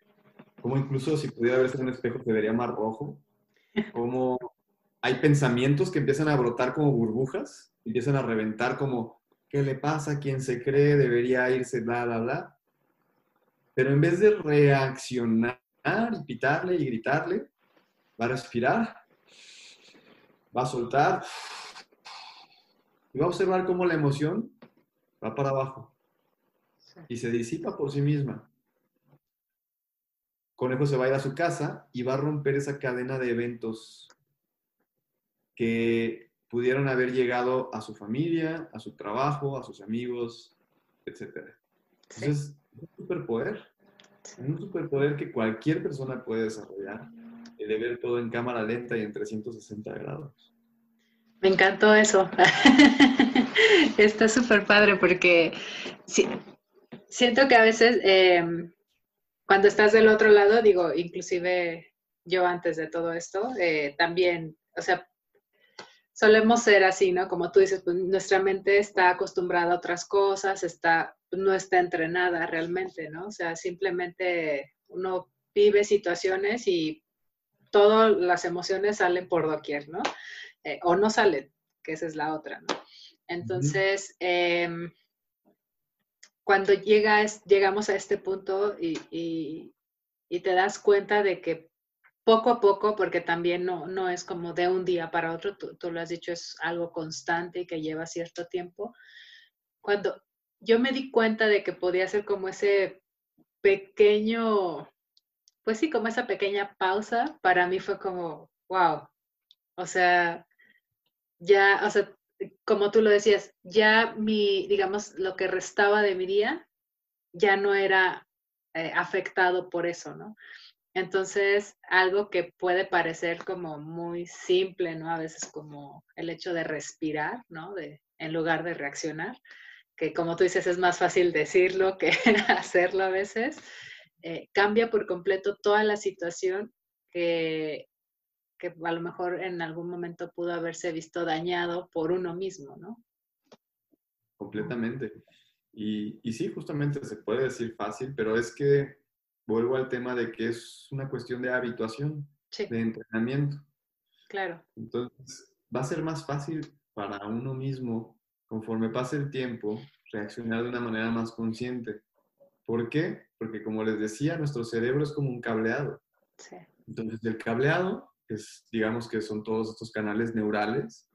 cómo incluso si pudiera verse en un espejo se vería más rojo, cómo hay pensamientos que empiezan a brotar como burbujas, empiezan a reventar como, ¿qué le pasa? ¿Quién se cree? Debería irse, bla, bla, bla. Pero en vez de reaccionar y pitarle y gritarle, va a respirar, va a soltar y va a observar cómo la emoción va para abajo y se disipa por sí misma. Conejo se va a ir a su casa y va a romper esa cadena de eventos que pudieron haber llegado a su familia, a su trabajo, a sus amigos, etc. Entonces, es un superpoder. Un superpoder que cualquier persona puede desarrollar, el de ver todo en cámara lenta y en 360 grados. Me encantó eso. Está súper padre porque siento que a veces em, cuando estás del otro lado, digo, inclusive yo antes de todo esto, eh, también, o sea, solemos ser así, ¿no? Como tú dices, pues nuestra mente está acostumbrada a otras cosas, está, no está entrenada realmente, ¿no? O sea, simplemente uno vive situaciones y todas las emociones salen por doquier, ¿no? Eh, o no salen, que esa es la otra, ¿no? Entonces, em, cuando llegamos a este punto y, te das cuenta de que poco a poco, porque también no, no es como de un día para otro, tú, lo has dicho, es algo constante y que lleva cierto tiempo. Cuando yo me di cuenta de que podía ser como ese pequeño, pues sí, como esa pequeña pausa, para mí fue como, wow, o sea, ya, o sea, como tú lo decías, ya mi, digamos, lo que restaba de mi día ya no era eh, afectado por eso, ¿no? Entonces, algo que puede parecer como muy simple, ¿no? A veces como el hecho de respirar, ¿no? De, en lugar de reaccionar, que como tú dices es más fácil decirlo que hacerlo a veces, eh, cambia por completo toda la situación que, que a lo mejor en algún momento pudo haberse visto dañado por uno mismo, ¿no? Completamente. Y, y sí, justamente se puede decir fácil, pero es que vuelvo al tema de que es una cuestión de habituación, de entrenamiento. Claro. Entonces, va a ser más fácil para uno mismo, conforme pase el tiempo, reaccionar de una manera más consciente. ¿Por qué? Porque como les decía, nuestro cerebro es como un cableado. Sí. Entonces, el cableado, es, digamos que son todos estos canales neurales,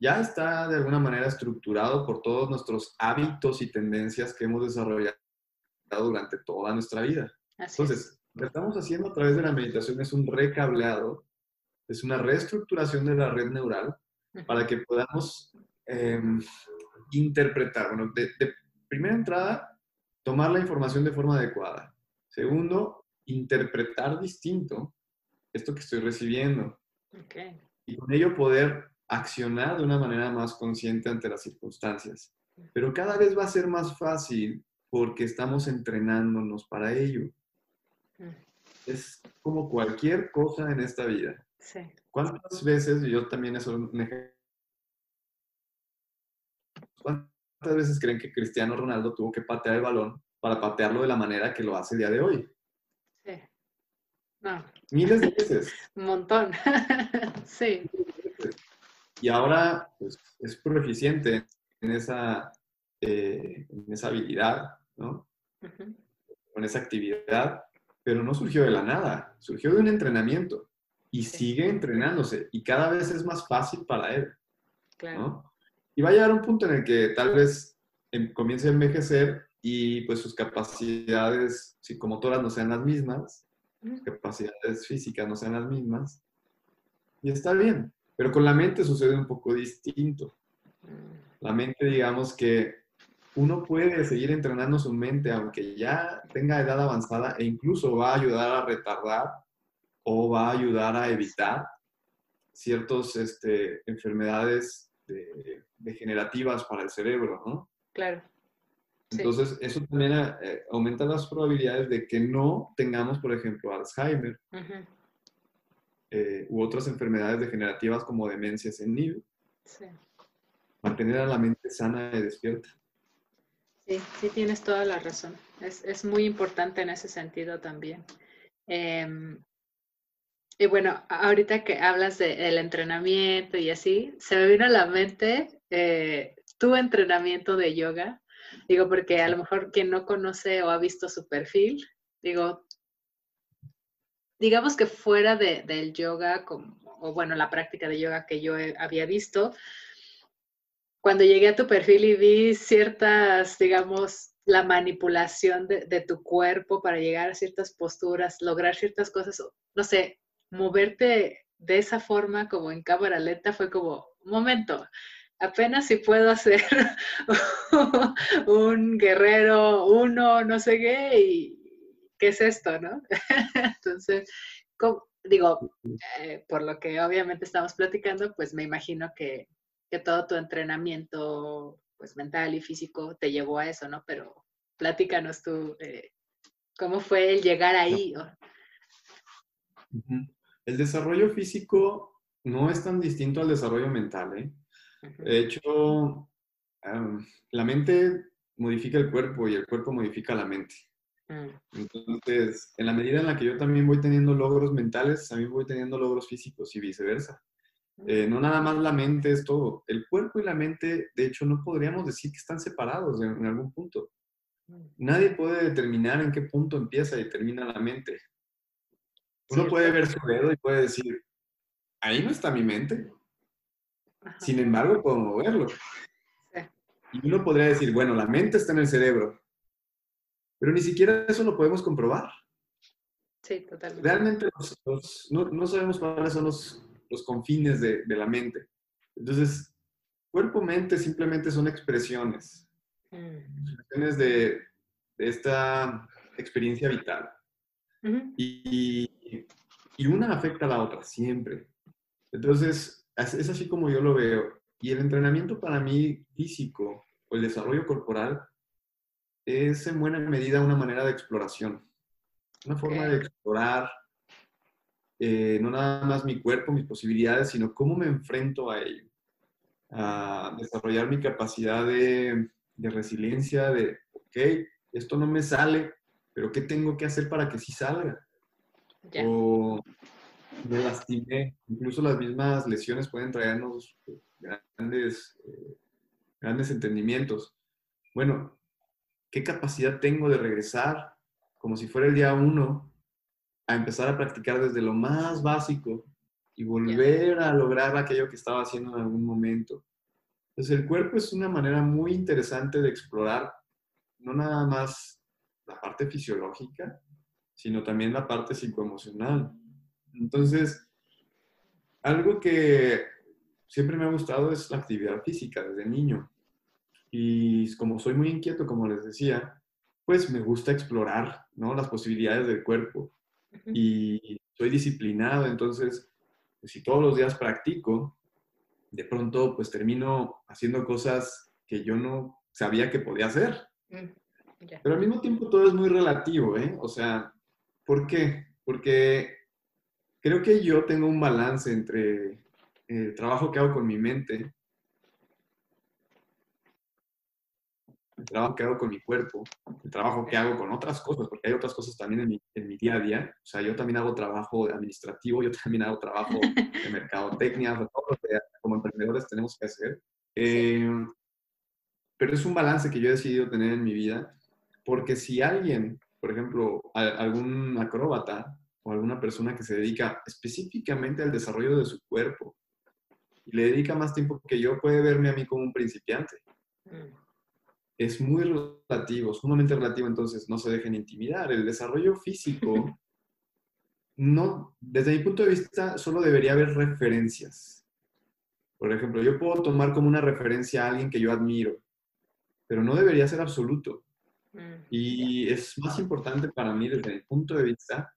ya está de alguna manera estructurado por todos nuestros hábitos y tendencias que hemos desarrollado durante toda nuestra vida. Entonces, lo que estamos haciendo a través de la meditación es un recableado, es una reestructuración de la red neural para que podamos em, interpretar. Bueno, de, primera entrada, tomar la información de forma adecuada. Segundo, interpretar distinto esto que estoy recibiendo. Y con ello poder accionar de una manera más consciente ante las circunstancias. Pero cada vez va a ser más fácil porque estamos entrenándonos para ello. Es como cualquier cosa en esta vida. Sí. ¿Cuántas veces, yo también un ejemplo, cuántas veces creen que Cristiano Ronaldo tuvo que patear el balón para patearlo de la manera que lo hace el día de hoy? Sí. No. Miles de veces. Un montón. sí. Y ahora pues, es proficiente en esa, eh, en esa habilidad con esa actividad, pero no surgió de la nada, surgió de un entrenamiento. y sigue entrenándose y cada vez es más fácil para él. Claro. ¿no? Y va a llegar un punto en el que tal vez em- comience a envejecer y pues sus capacidades psicomotoras no sean las mismas, Ujú. capacidades físicas no sean las mismas. Y está bien, pero con la mente sucede un poco distinto. Mm, La mente, digamos que uno puede seguir entrenando su mente aunque ya tenga edad avanzada e incluso va a ayudar a retardar o va a ayudar a evitar ciertas este, enfermedades de- degenerativas para el cerebro, ¿no? Claro. Sí. Entonces, eso también eh, aumenta las probabilidades de que no tengamos, por ejemplo, Alzheimer eh, u otras enfermedades degenerativas como demencia senil. Sí. Mantener a la mente sana y despierta. Sí, sí tienes toda la razón. Es, es muy importante en ese sentido también. Em, y bueno, ahorita que hablas de- del entrenamiento y así, se me vino a la mente eh, tu entrenamiento de yoga. Digo, porque a lo mejor quien no conoce o ha visto su perfil, digo, digamos que fuera de- del yoga, como, o bueno, la práctica de yoga que yo había visto, cuando llegué a tu perfil y vi ciertas, digamos, la manipulación de, de tu cuerpo para llegar a ciertas posturas, lograr ciertas cosas, no sé, moverte de esa forma como en cámara lenta fue como, un momento, apenas si puedo hacer un guerrero uno, no sé qué, y qué es esto, ¿no? Entonces, ¿cómo- digo, eh, por lo que obviamente estamos platicando, pues me imagino que, que todo tu entrenamiento pues mental y físico te llevó a eso, ¿no? Pero platícanos tú, eh, ¿cómo fue el llegar ahí? El desarrollo físico no es tan distinto al desarrollo mental, ¿eh? De hecho, la mente modifica el cuerpo y el cuerpo modifica la mente. mm, Entonces, en la medida en la que yo también voy teniendo logros mentales, también voy teniendo logros físicos y viceversa. Eh, no nada más la mente es todo. El cuerpo y la mente, de hecho, no podríamos decir que están separados en, en algún punto. mm, Nadie puede determinar en qué punto empieza y termina la mente. Uno puede ver su dedo y puede decir, ahí no está mi mente. ajá, Sin embargo, puedo moverlo. sí, Y uno podría decir, bueno, la mente está en el cerebro. Pero ni siquiera eso lo podemos comprobar. sí, totalmente. Realmente los- los- no, no sabemos cuáles son los, los confines de, de la mente. Entonces, cuerpo-mente simplemente son expresiones, Mm, expresiones de, de esta experiencia vital. Y, y una afecta a la otra, siempre. Entonces, es así como yo lo veo. Y el entrenamiento para mí físico o el desarrollo corporal es en buena medida una manera de exploración. Una forma de explorar eh, no nada más mi cuerpo, mis posibilidades, sino cómo me enfrento a ello. A desarrollar mi capacidad de, de resiliencia, de, ok, esto no me sale, pero ¿qué tengo que hacer para que sí salga? ya, o me lastimé. Incluso las mismas lesiones pueden traernos eh, grandes, eh, grandes entendimientos. Bueno, ¿qué capacidad tengo de regresar como si fuera el día uno a empezar a practicar desde lo más básico y volver a lograr aquello que estaba haciendo en algún momento? Entonces el cuerpo es una manera muy interesante de explorar no nada más la parte fisiológica, sino también la parte psicoemocional. Entonces, algo que siempre me ha gustado es la actividad física desde niño. Y como soy muy inquieto, como les decía, pues me gusta explorar ¿no? las posibilidades del cuerpo. Y soy disciplinado, entonces, pues, si todos los días practico, de pronto pues termino haciendo cosas que yo no sabía que podía hacer. mm, Pero al mismo tiempo todo es muy relativo, ¿eh? O sea, ¿por qué? Porque creo que yo tengo un balance entre el trabajo que hago con mi mente, el trabajo que hago con mi cuerpo, el trabajo que hago con otras cosas, porque hay otras cosas también en mi, en mi día a día. O sea, yo también hago trabajo administrativo, yo también hago trabajo de mercadotecnia, todo lo que como emprendedores tenemos que hacer. Eh, pero es un balance que yo he decidido tener en mi vida, porque si alguien, por ejemplo, a- algún acróbata, o alguna persona que se dedica específicamente al desarrollo de su cuerpo y le dedica más tiempo que yo, puede verme a mí como un principiante. Mm. Es muy relativo, sumamente relativo, entonces no se dejen intimidar. El desarrollo físico, no, desde mi punto de vista, solo debería haber referencias. Por ejemplo, yo puedo tomar como una referencia a alguien que yo admiro, pero no debería ser absoluto. Mm. Y es más importante para mí, desde mi punto de vista,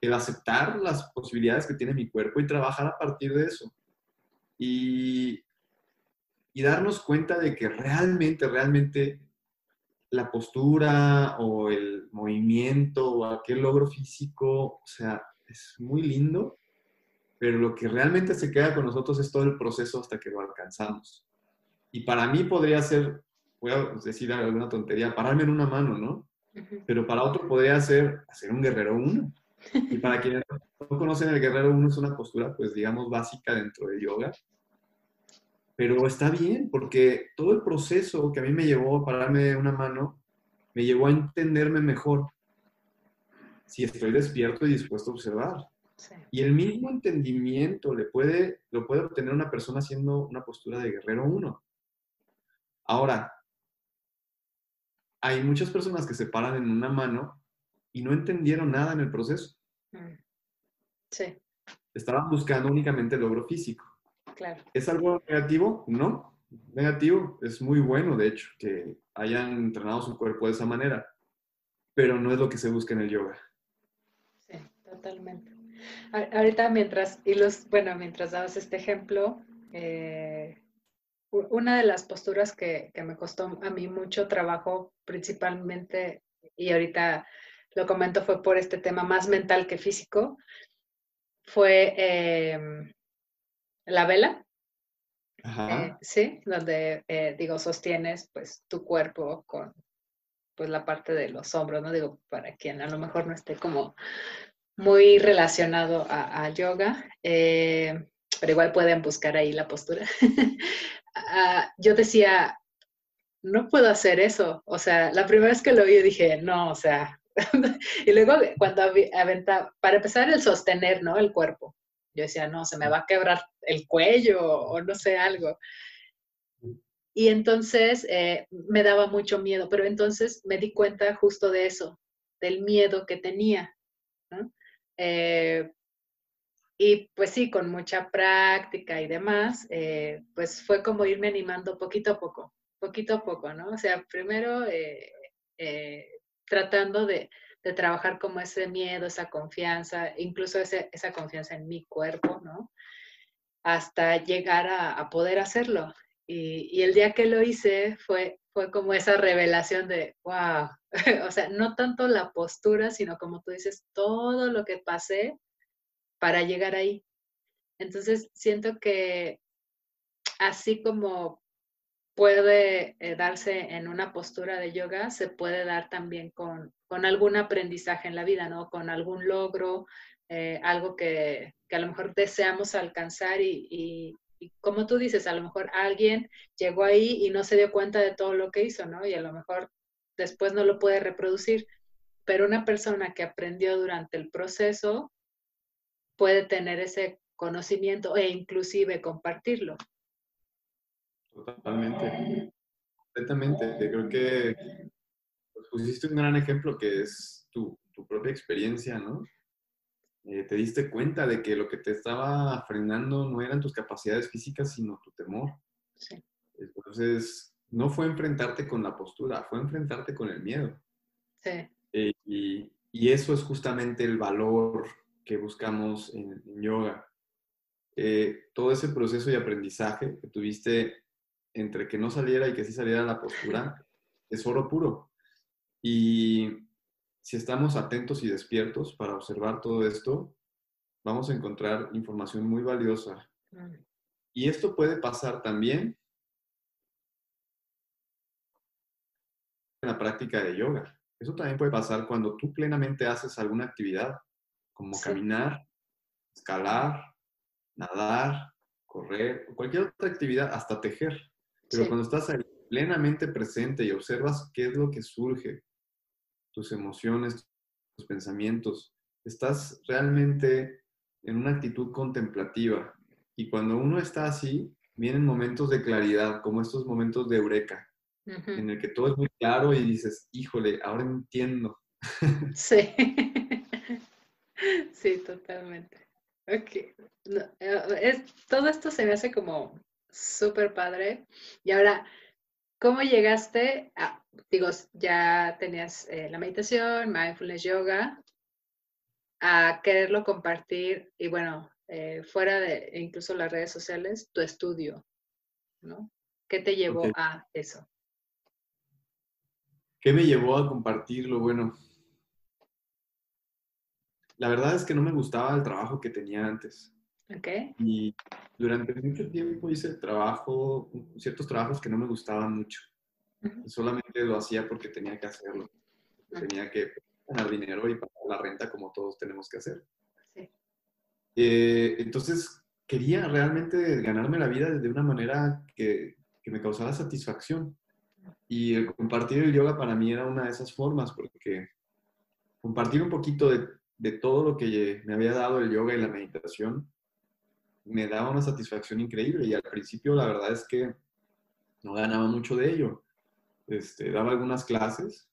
el aceptar las posibilidades que tiene mi cuerpo y trabajar a partir de eso. Y, y darnos cuenta de que realmente, realmente la postura o el movimiento o aquel logro físico, o sea, es muy lindo, pero lo que realmente se queda con nosotros es todo el proceso hasta que lo alcanzamos. Y para mí podría ser, voy a decir alguna tontería, pararme en una mano, ¿no? Pero para otro podría ser hacer un guerrero uno. Y para quienes no conocen el guerrero uno es una postura, pues digamos, básica dentro de yoga. Pero está bien, porque todo el proceso que a mí me llevó a pararme una mano, me llevó a entenderme mejor. Si estoy despierto y dispuesto a observar. Y el mismo entendimiento le puede, lo puede obtener una persona haciendo una postura de guerrero uno. Ahora, hay muchas personas que se paran en una mano y no entendieron nada en el proceso. Mm. Sí. Estaban buscando únicamente el logro físico. Claro. ¿Es algo negativo? No. Negativo. Es muy bueno, de hecho, que hayan entrenado su cuerpo de esa manera. Pero no es lo que se busca en el yoga. Sí, totalmente. Ahorita mientras, y los, bueno, mientras dabas este ejemplo, eh, una de las posturas que, que, me costó a mí mucho trabajo, principalmente, y ahorita lo comento fue por este tema más mental que físico, fue em, la vela. Eh, sí, donde eh, digo, sostienes pues tu cuerpo con pues la parte de los hombros, ¿no? Digo, para quien a lo mejor no esté como muy relacionado a, yoga, eh, pero igual pueden buscar ahí la postura. Ah, yo decía, no puedo hacer eso. O sea, la primera vez que lo vi dije, no, o sea, y luego cuando aventaba, para empezar el sostener, ¿no? El cuerpo. Yo decía, no, se me va a quebrar el cuello o no sé, algo. Y entonces eh, me daba mucho miedo, pero entonces me di cuenta justo de eso, del miedo que tenía. Eh, y pues sí, con mucha práctica y demás, eh, pues fue como irme animando poquito a poco, poquito a poco, ¿no? O sea, primero tratando de, trabajar como ese miedo, esa confianza, incluso esa confianza en mi cuerpo, ¿no? Hasta llegar a, poder hacerlo. Y, el día que lo hice fue, fue como esa revelación de, wow, o sea, no tanto la postura, sino como tú dices, todo lo que pasé para llegar ahí. Entonces, siento que así como puede eh, darse en una postura de yoga, se puede dar también con, algún aprendizaje en la vida, ¿no? Con algún logro, eh, algo que, a lo mejor deseamos alcanzar y, como tú dices, a lo mejor alguien llegó ahí y no se dio cuenta de todo lo que hizo, ¿no? Y a lo mejor después no lo puede reproducir, pero una persona que aprendió durante el proceso puede tener ese conocimiento e inclusive compartirlo. Totalmente, completamente. Creo que pues, pusiste un gran ejemplo que es tu, propia experiencia, ¿no? Eh, te diste cuenta de que lo que te estaba frenando no eran tus capacidades físicas, sino tu temor. Sí. Entonces, no fue enfrentarte con la postura, fue enfrentarte con el miedo. Sí. Eh, y, eso es justamente el valor que buscamos en, yoga. Eh, todo ese proceso de aprendizaje que tuviste entre que no saliera y que sí saliera la postura, es oro puro. Y si estamos atentos y despiertos para observar todo esto, vamos a encontrar información muy valiosa. Y esto puede pasar también en la práctica de yoga. Eso también puede pasar cuando tú plenamente haces alguna actividad, como caminar, escalar, nadar, correr, o cualquier otra actividad, hasta tejer. Pero cuando estás ahí plenamente presente y observas qué es lo que surge, tus emociones, tus pensamientos, estás realmente en una actitud contemplativa. Y cuando uno está así, vienen momentos de claridad, como estos momentos de eureka, en el que todo es muy claro y dices, híjole, ahora entiendo. Sí, sí, totalmente. Ok. Eh, todo esto se me hace como súper padre. Y ahora, ¿cómo llegaste a, digo, ya tenías eh, la meditación, mindfulness yoga, a quererlo compartir y bueno, eh, fuera de incluso las redes sociales, tu estudio, ¿no? ¿Qué te llevó a eso? ¿Qué me llevó a compartirlo? Bueno, la verdad es que no me gustaba el trabajo que tenía antes. Okay. Y durante mucho tiempo hice trabajo, ciertos trabajos que no me gustaban mucho. Solamente lo hacía porque tenía que hacerlo. Tenía que ganar dinero y pagar la renta como todos tenemos que hacer. Sí. Eh, entonces, quería realmente ganarme la vida de una manera que, que me causara satisfacción. Y el compartir el yoga para mí era una de esas formas, porque compartir un poquito de, de todo lo que me había dado el yoga y la meditación me daba una satisfacción increíble. Y al principio la verdad es que no ganaba mucho de ello. Este, daba algunas clases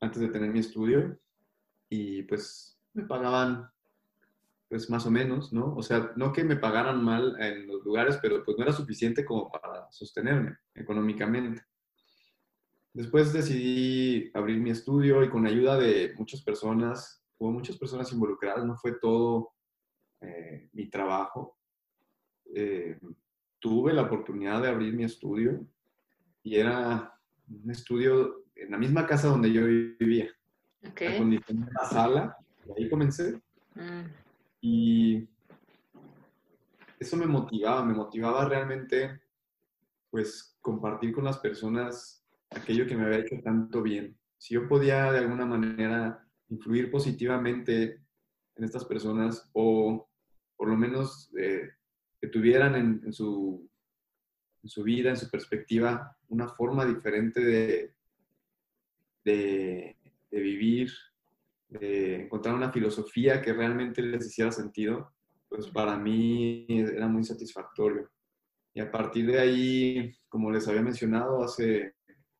antes de tener mi estudio y pues me pagaban pues más o menos, ¿no? O sea, no que me pagaran mal en los lugares, pero pues no era suficiente como para sostenerme económicamente. Después decidí abrir mi estudio y con ayuda de muchas personas, hubo muchas personas involucradas, no fue todo eh, mi trabajo. Eh, tuve la oportunidad de abrir mi estudio y era un estudio en la misma casa donde yo vivía. Okay. Acondicioné la sala y ahí comencé. Mm. Y eso me motivaba, me motivaba realmente pues compartir con las personas aquello que me había hecho tanto bien. Si yo podía de alguna manera influir positivamente en estas personas o por lo menos eh, que tuvieran en, su, en su vida, en su perspectiva, una forma diferente de, de, vivir, de encontrar una filosofía que realmente les hiciera sentido, pues para mí era muy satisfactorio. Y a partir de ahí, como les había mencionado hace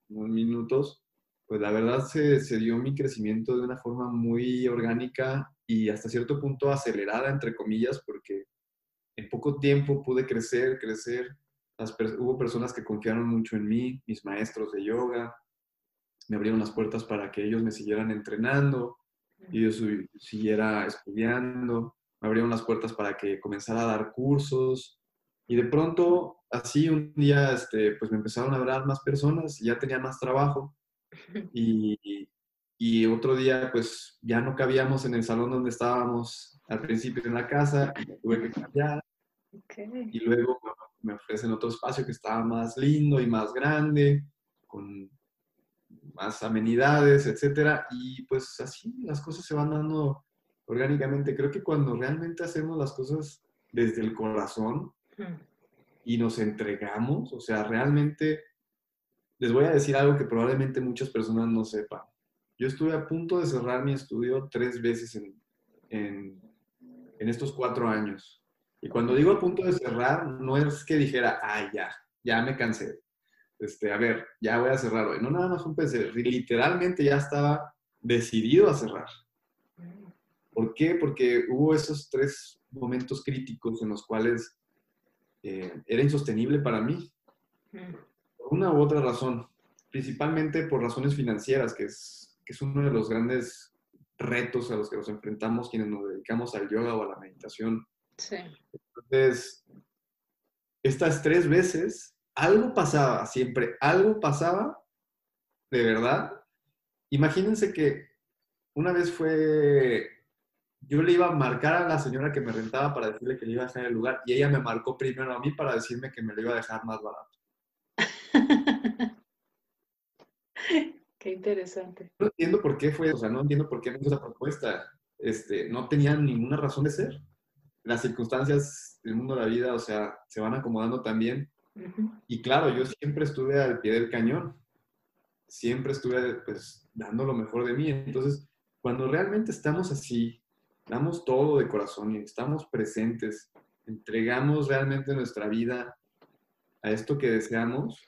unos minutos, pues la verdad se, se, dio mi crecimiento de una forma muy orgánica y hasta cierto punto acelerada, entre comillas, porque en poco tiempo pude crecer, crecer. Las, hubo personas que confiaron mucho en mí, mis maestros de yoga, me abrieron las puertas para que ellos me siguieran entrenando y yo siguiera estudiando, me abrieron las puertas para que comenzara a dar cursos y de pronto así un día este, pues me empezaron a hablar más personas ya tenía más trabajo y, y otro día pues ya no cabíamos en el salón donde estábamos al principio en la casa y tuve que cambiar y luego me ofrecen otro espacio que estaba más lindo y más grande con más amenidades, etcétera, y pues así las cosas se van dando orgánicamente. Creo que cuando realmente hacemos las cosas desde el corazón y nos entregamos, o sea, realmente les voy a decir algo que probablemente muchas personas no sepan. Yo estuve a punto de cerrar mi estudio tres veces en, en, en estos cuatro años. Y cuando digo a punto de cerrar, no es que dijera, ay, ya, ya me cansé este, a ver, ya voy a cerrar hoy. No nada más un PC, literalmente ya estaba decidido a cerrar. ¿Por qué? Porque hubo esos tres momentos críticos en los cuales eh, era insostenible para mí. Por una u otra razón, principalmente por razones financieras, que es, que es uno de los grandes retos a los que nos enfrentamos quienes nos dedicamos al yoga o a la meditación. Sí. Entonces, estas tres veces algo pasaba, siempre algo pasaba, de verdad. Imagínense que una vez fue, yo le iba a marcar a la señora que me rentaba para decirle que le iba a dejar el lugar y ella me marcó primero a mí para decirme que me lo iba a dejar más barato. Qué interesante. No entiendo por qué fue, o sea, no entiendo por qué me hizo esa propuesta. Este, no tenía ninguna razón de ser. Las circunstancias del mundo de la vida, o sea, se van acomodando también y claro, yo siempre estuve al pie del cañón, siempre estuve pues dando lo mejor de mí. Entonces, cuando realmente estamos así, damos todo de corazón y estamos presentes, entregamos realmente nuestra vida a esto que deseamos,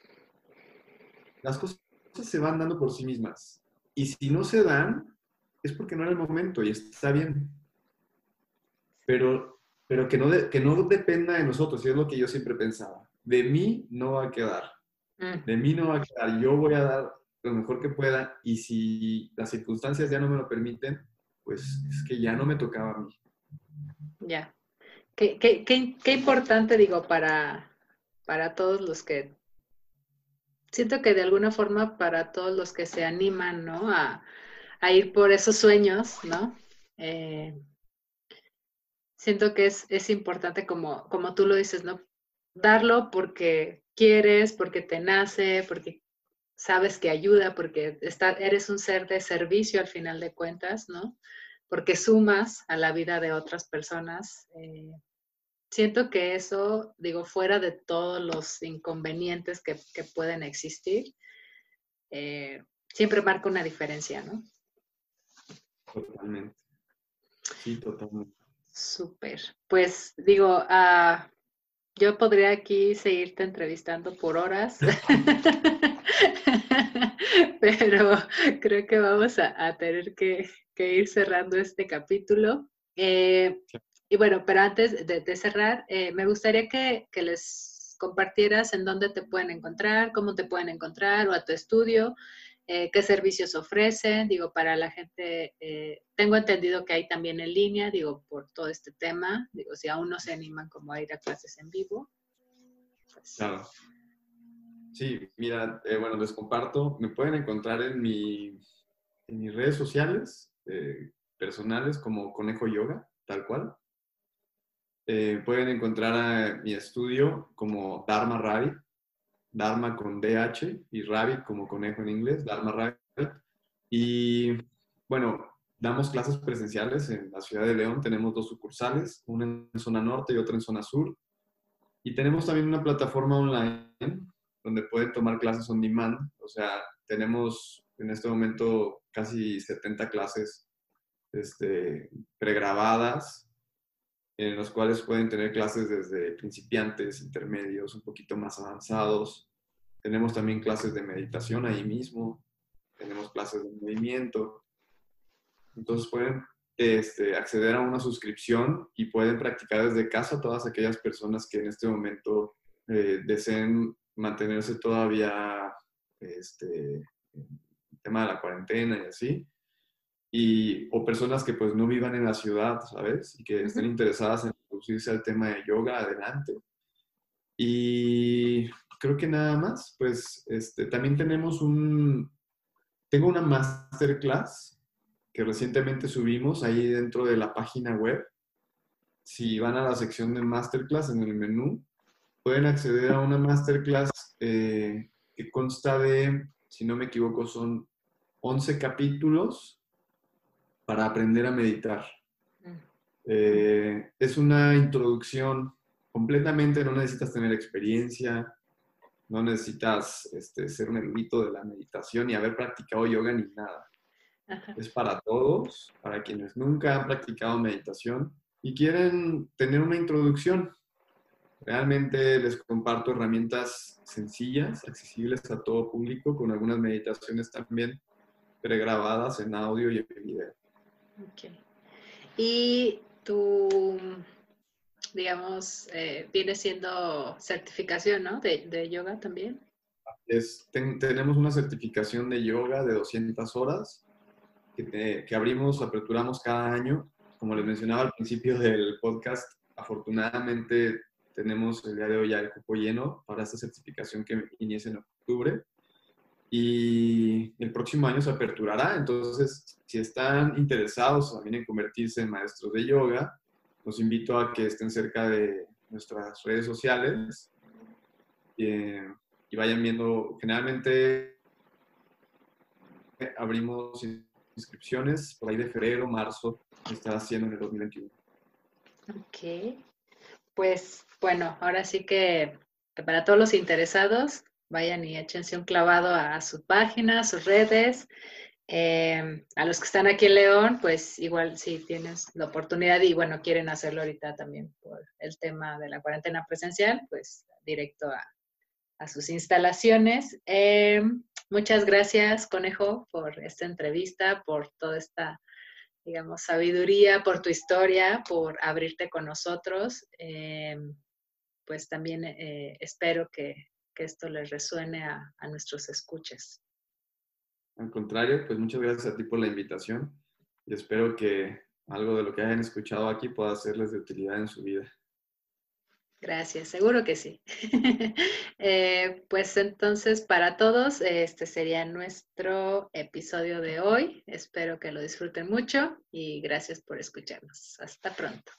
las cosas se van dando por sí mismas. Y si no se dan, es porque no era el momento y está bien. Pero, pero que, no que no dependa de nosotros, y es lo que yo siempre pensaba. De mí no va a quedar. Mm. De mí no va a quedar. Yo voy a dar lo mejor que pueda y si las circunstancias ya no me lo permiten, pues es que ya no me tocaba a mí. Ya. Qué, qué, qué, importante, digo, para, para todos los que, siento que de alguna forma para todos los que se animan, ¿no? A, a ir por esos sueños, ¿no? Eh, siento que es, es importante, como, como tú lo dices, ¿no? Darlo porque quieres, porque te nace, porque sabes que ayuda, porque está, eres un ser de servicio al final de cuentas, ¿no? Porque sumas a la vida de otras personas. Eh, siento que eso, digo, fuera de todos los inconvenientes que, pueden existir, eh, siempre marca una diferencia, ¿no? Totalmente. Sí, totalmente. Súper. Pues digo, uh, yo podría aquí seguirte entrevistando por horas, pero creo que vamos a, tener que, ir cerrando este capítulo. Eh, y bueno, pero antes de, cerrar, eh, me gustaría que, les compartieras en dónde te pueden encontrar, cómo te pueden encontrar o a tu estudio. Eh, qué servicios ofrecen, digo, para la gente, eh, tengo entendido que hay también en línea, digo, por todo este tema, digo, si aún no se animan como a ir a clases en vivo. Pues claro. Sí, mira, eh, bueno, les comparto, me pueden encontrar en, mi, en mis redes sociales personales como Conejo Yoga, tal cual. pueden encontrar a mi estudio como Dharma Ravi, Dharma con DH y Rabbit como conejo en inglés, Dharma Rabbit. Y bueno, damos clases presenciales en la ciudad de León. Tenemos dos sucursales, una en zona norte y otra en zona sur. Y tenemos también una plataforma online donde pueden tomar clases on demand. O sea, tenemos en este momento casi 70 clases este, pregrabadas en los cuales pueden tener clases desde principiantes, intermedios, un poquito más avanzados. Tenemos también clases de meditación ahí mismo, tenemos clases de movimiento. Entonces pueden este, acceder a una suscripción y pueden practicar desde casa todas aquellas personas que en este momento eh, deseen mantenerse todavía este, el tema de la cuarentena y así y, o personas que pues no vivan en la ciudad, ¿sabes? Y que estén interesadas en introducirse al tema de yoga, adelante. Y creo que nada más, pues este, también tenemos un, tengo una masterclass que recientemente subimos ahí dentro de la página web. Si van a la sección de masterclass en el menú, pueden acceder a una masterclass eh, que consta de, si no me equivoco, son 11 capítulos para aprender a meditar. Mm. Eh, es una introducción completamente, no necesitas tener experiencia, no necesitas este, ser un erudito de la meditación ni haber practicado yoga ni nada. Es para todos, para quienes nunca han practicado meditación y quieren tener una introducción. Realmente les comparto herramientas sencillas, accesibles a todo público, con algunas meditaciones también pregrabadas en audio y en video. Ok. Y tu, digamos, eh, viene siendo certificación, ¿no? De, yoga también. Es, tenemos una certificación de yoga de 200 horas que, que, abrimos, aperturamos cada año. Como les mencionaba al principio del podcast, afortunadamente tenemos el día de hoy ya el cupo lleno para esta certificación que inicia en octubre y el próximo año se aperturará. Entonces, si están interesados también en convertirse en maestros de yoga, los invito a que estén cerca de nuestras redes sociales eh, y vayan viendo. Generalmente abrimos inscripciones por ahí de febrero, marzo, está haciendo en el 2021. Ok, pues bueno, ahora sí que para todos los interesados, vayan y échense un clavado a su página, a sus redes. Em, a los que están aquí en León, pues igual si tienes la oportunidad y bueno, quieren hacerlo ahorita también por el tema de la cuarentena presencial, pues directo a, sus instalaciones. Em, muchas gracias, Conejo, por esta entrevista, por toda esta, digamos, sabiduría, por tu historia, por abrirte con nosotros. Em, pues también eh, espero que, esto les resuene a, a nuestros escuchas. Al contrario, pues muchas gracias a ti por la invitación y espero que algo de lo que hayan escuchado aquí pueda serles de utilidad en su vida. Gracias, seguro que sí. Eh, pues entonces, para todos, este sería nuestro episodio de hoy. Espero que lo disfruten mucho y gracias por escucharnos. Hasta pronto.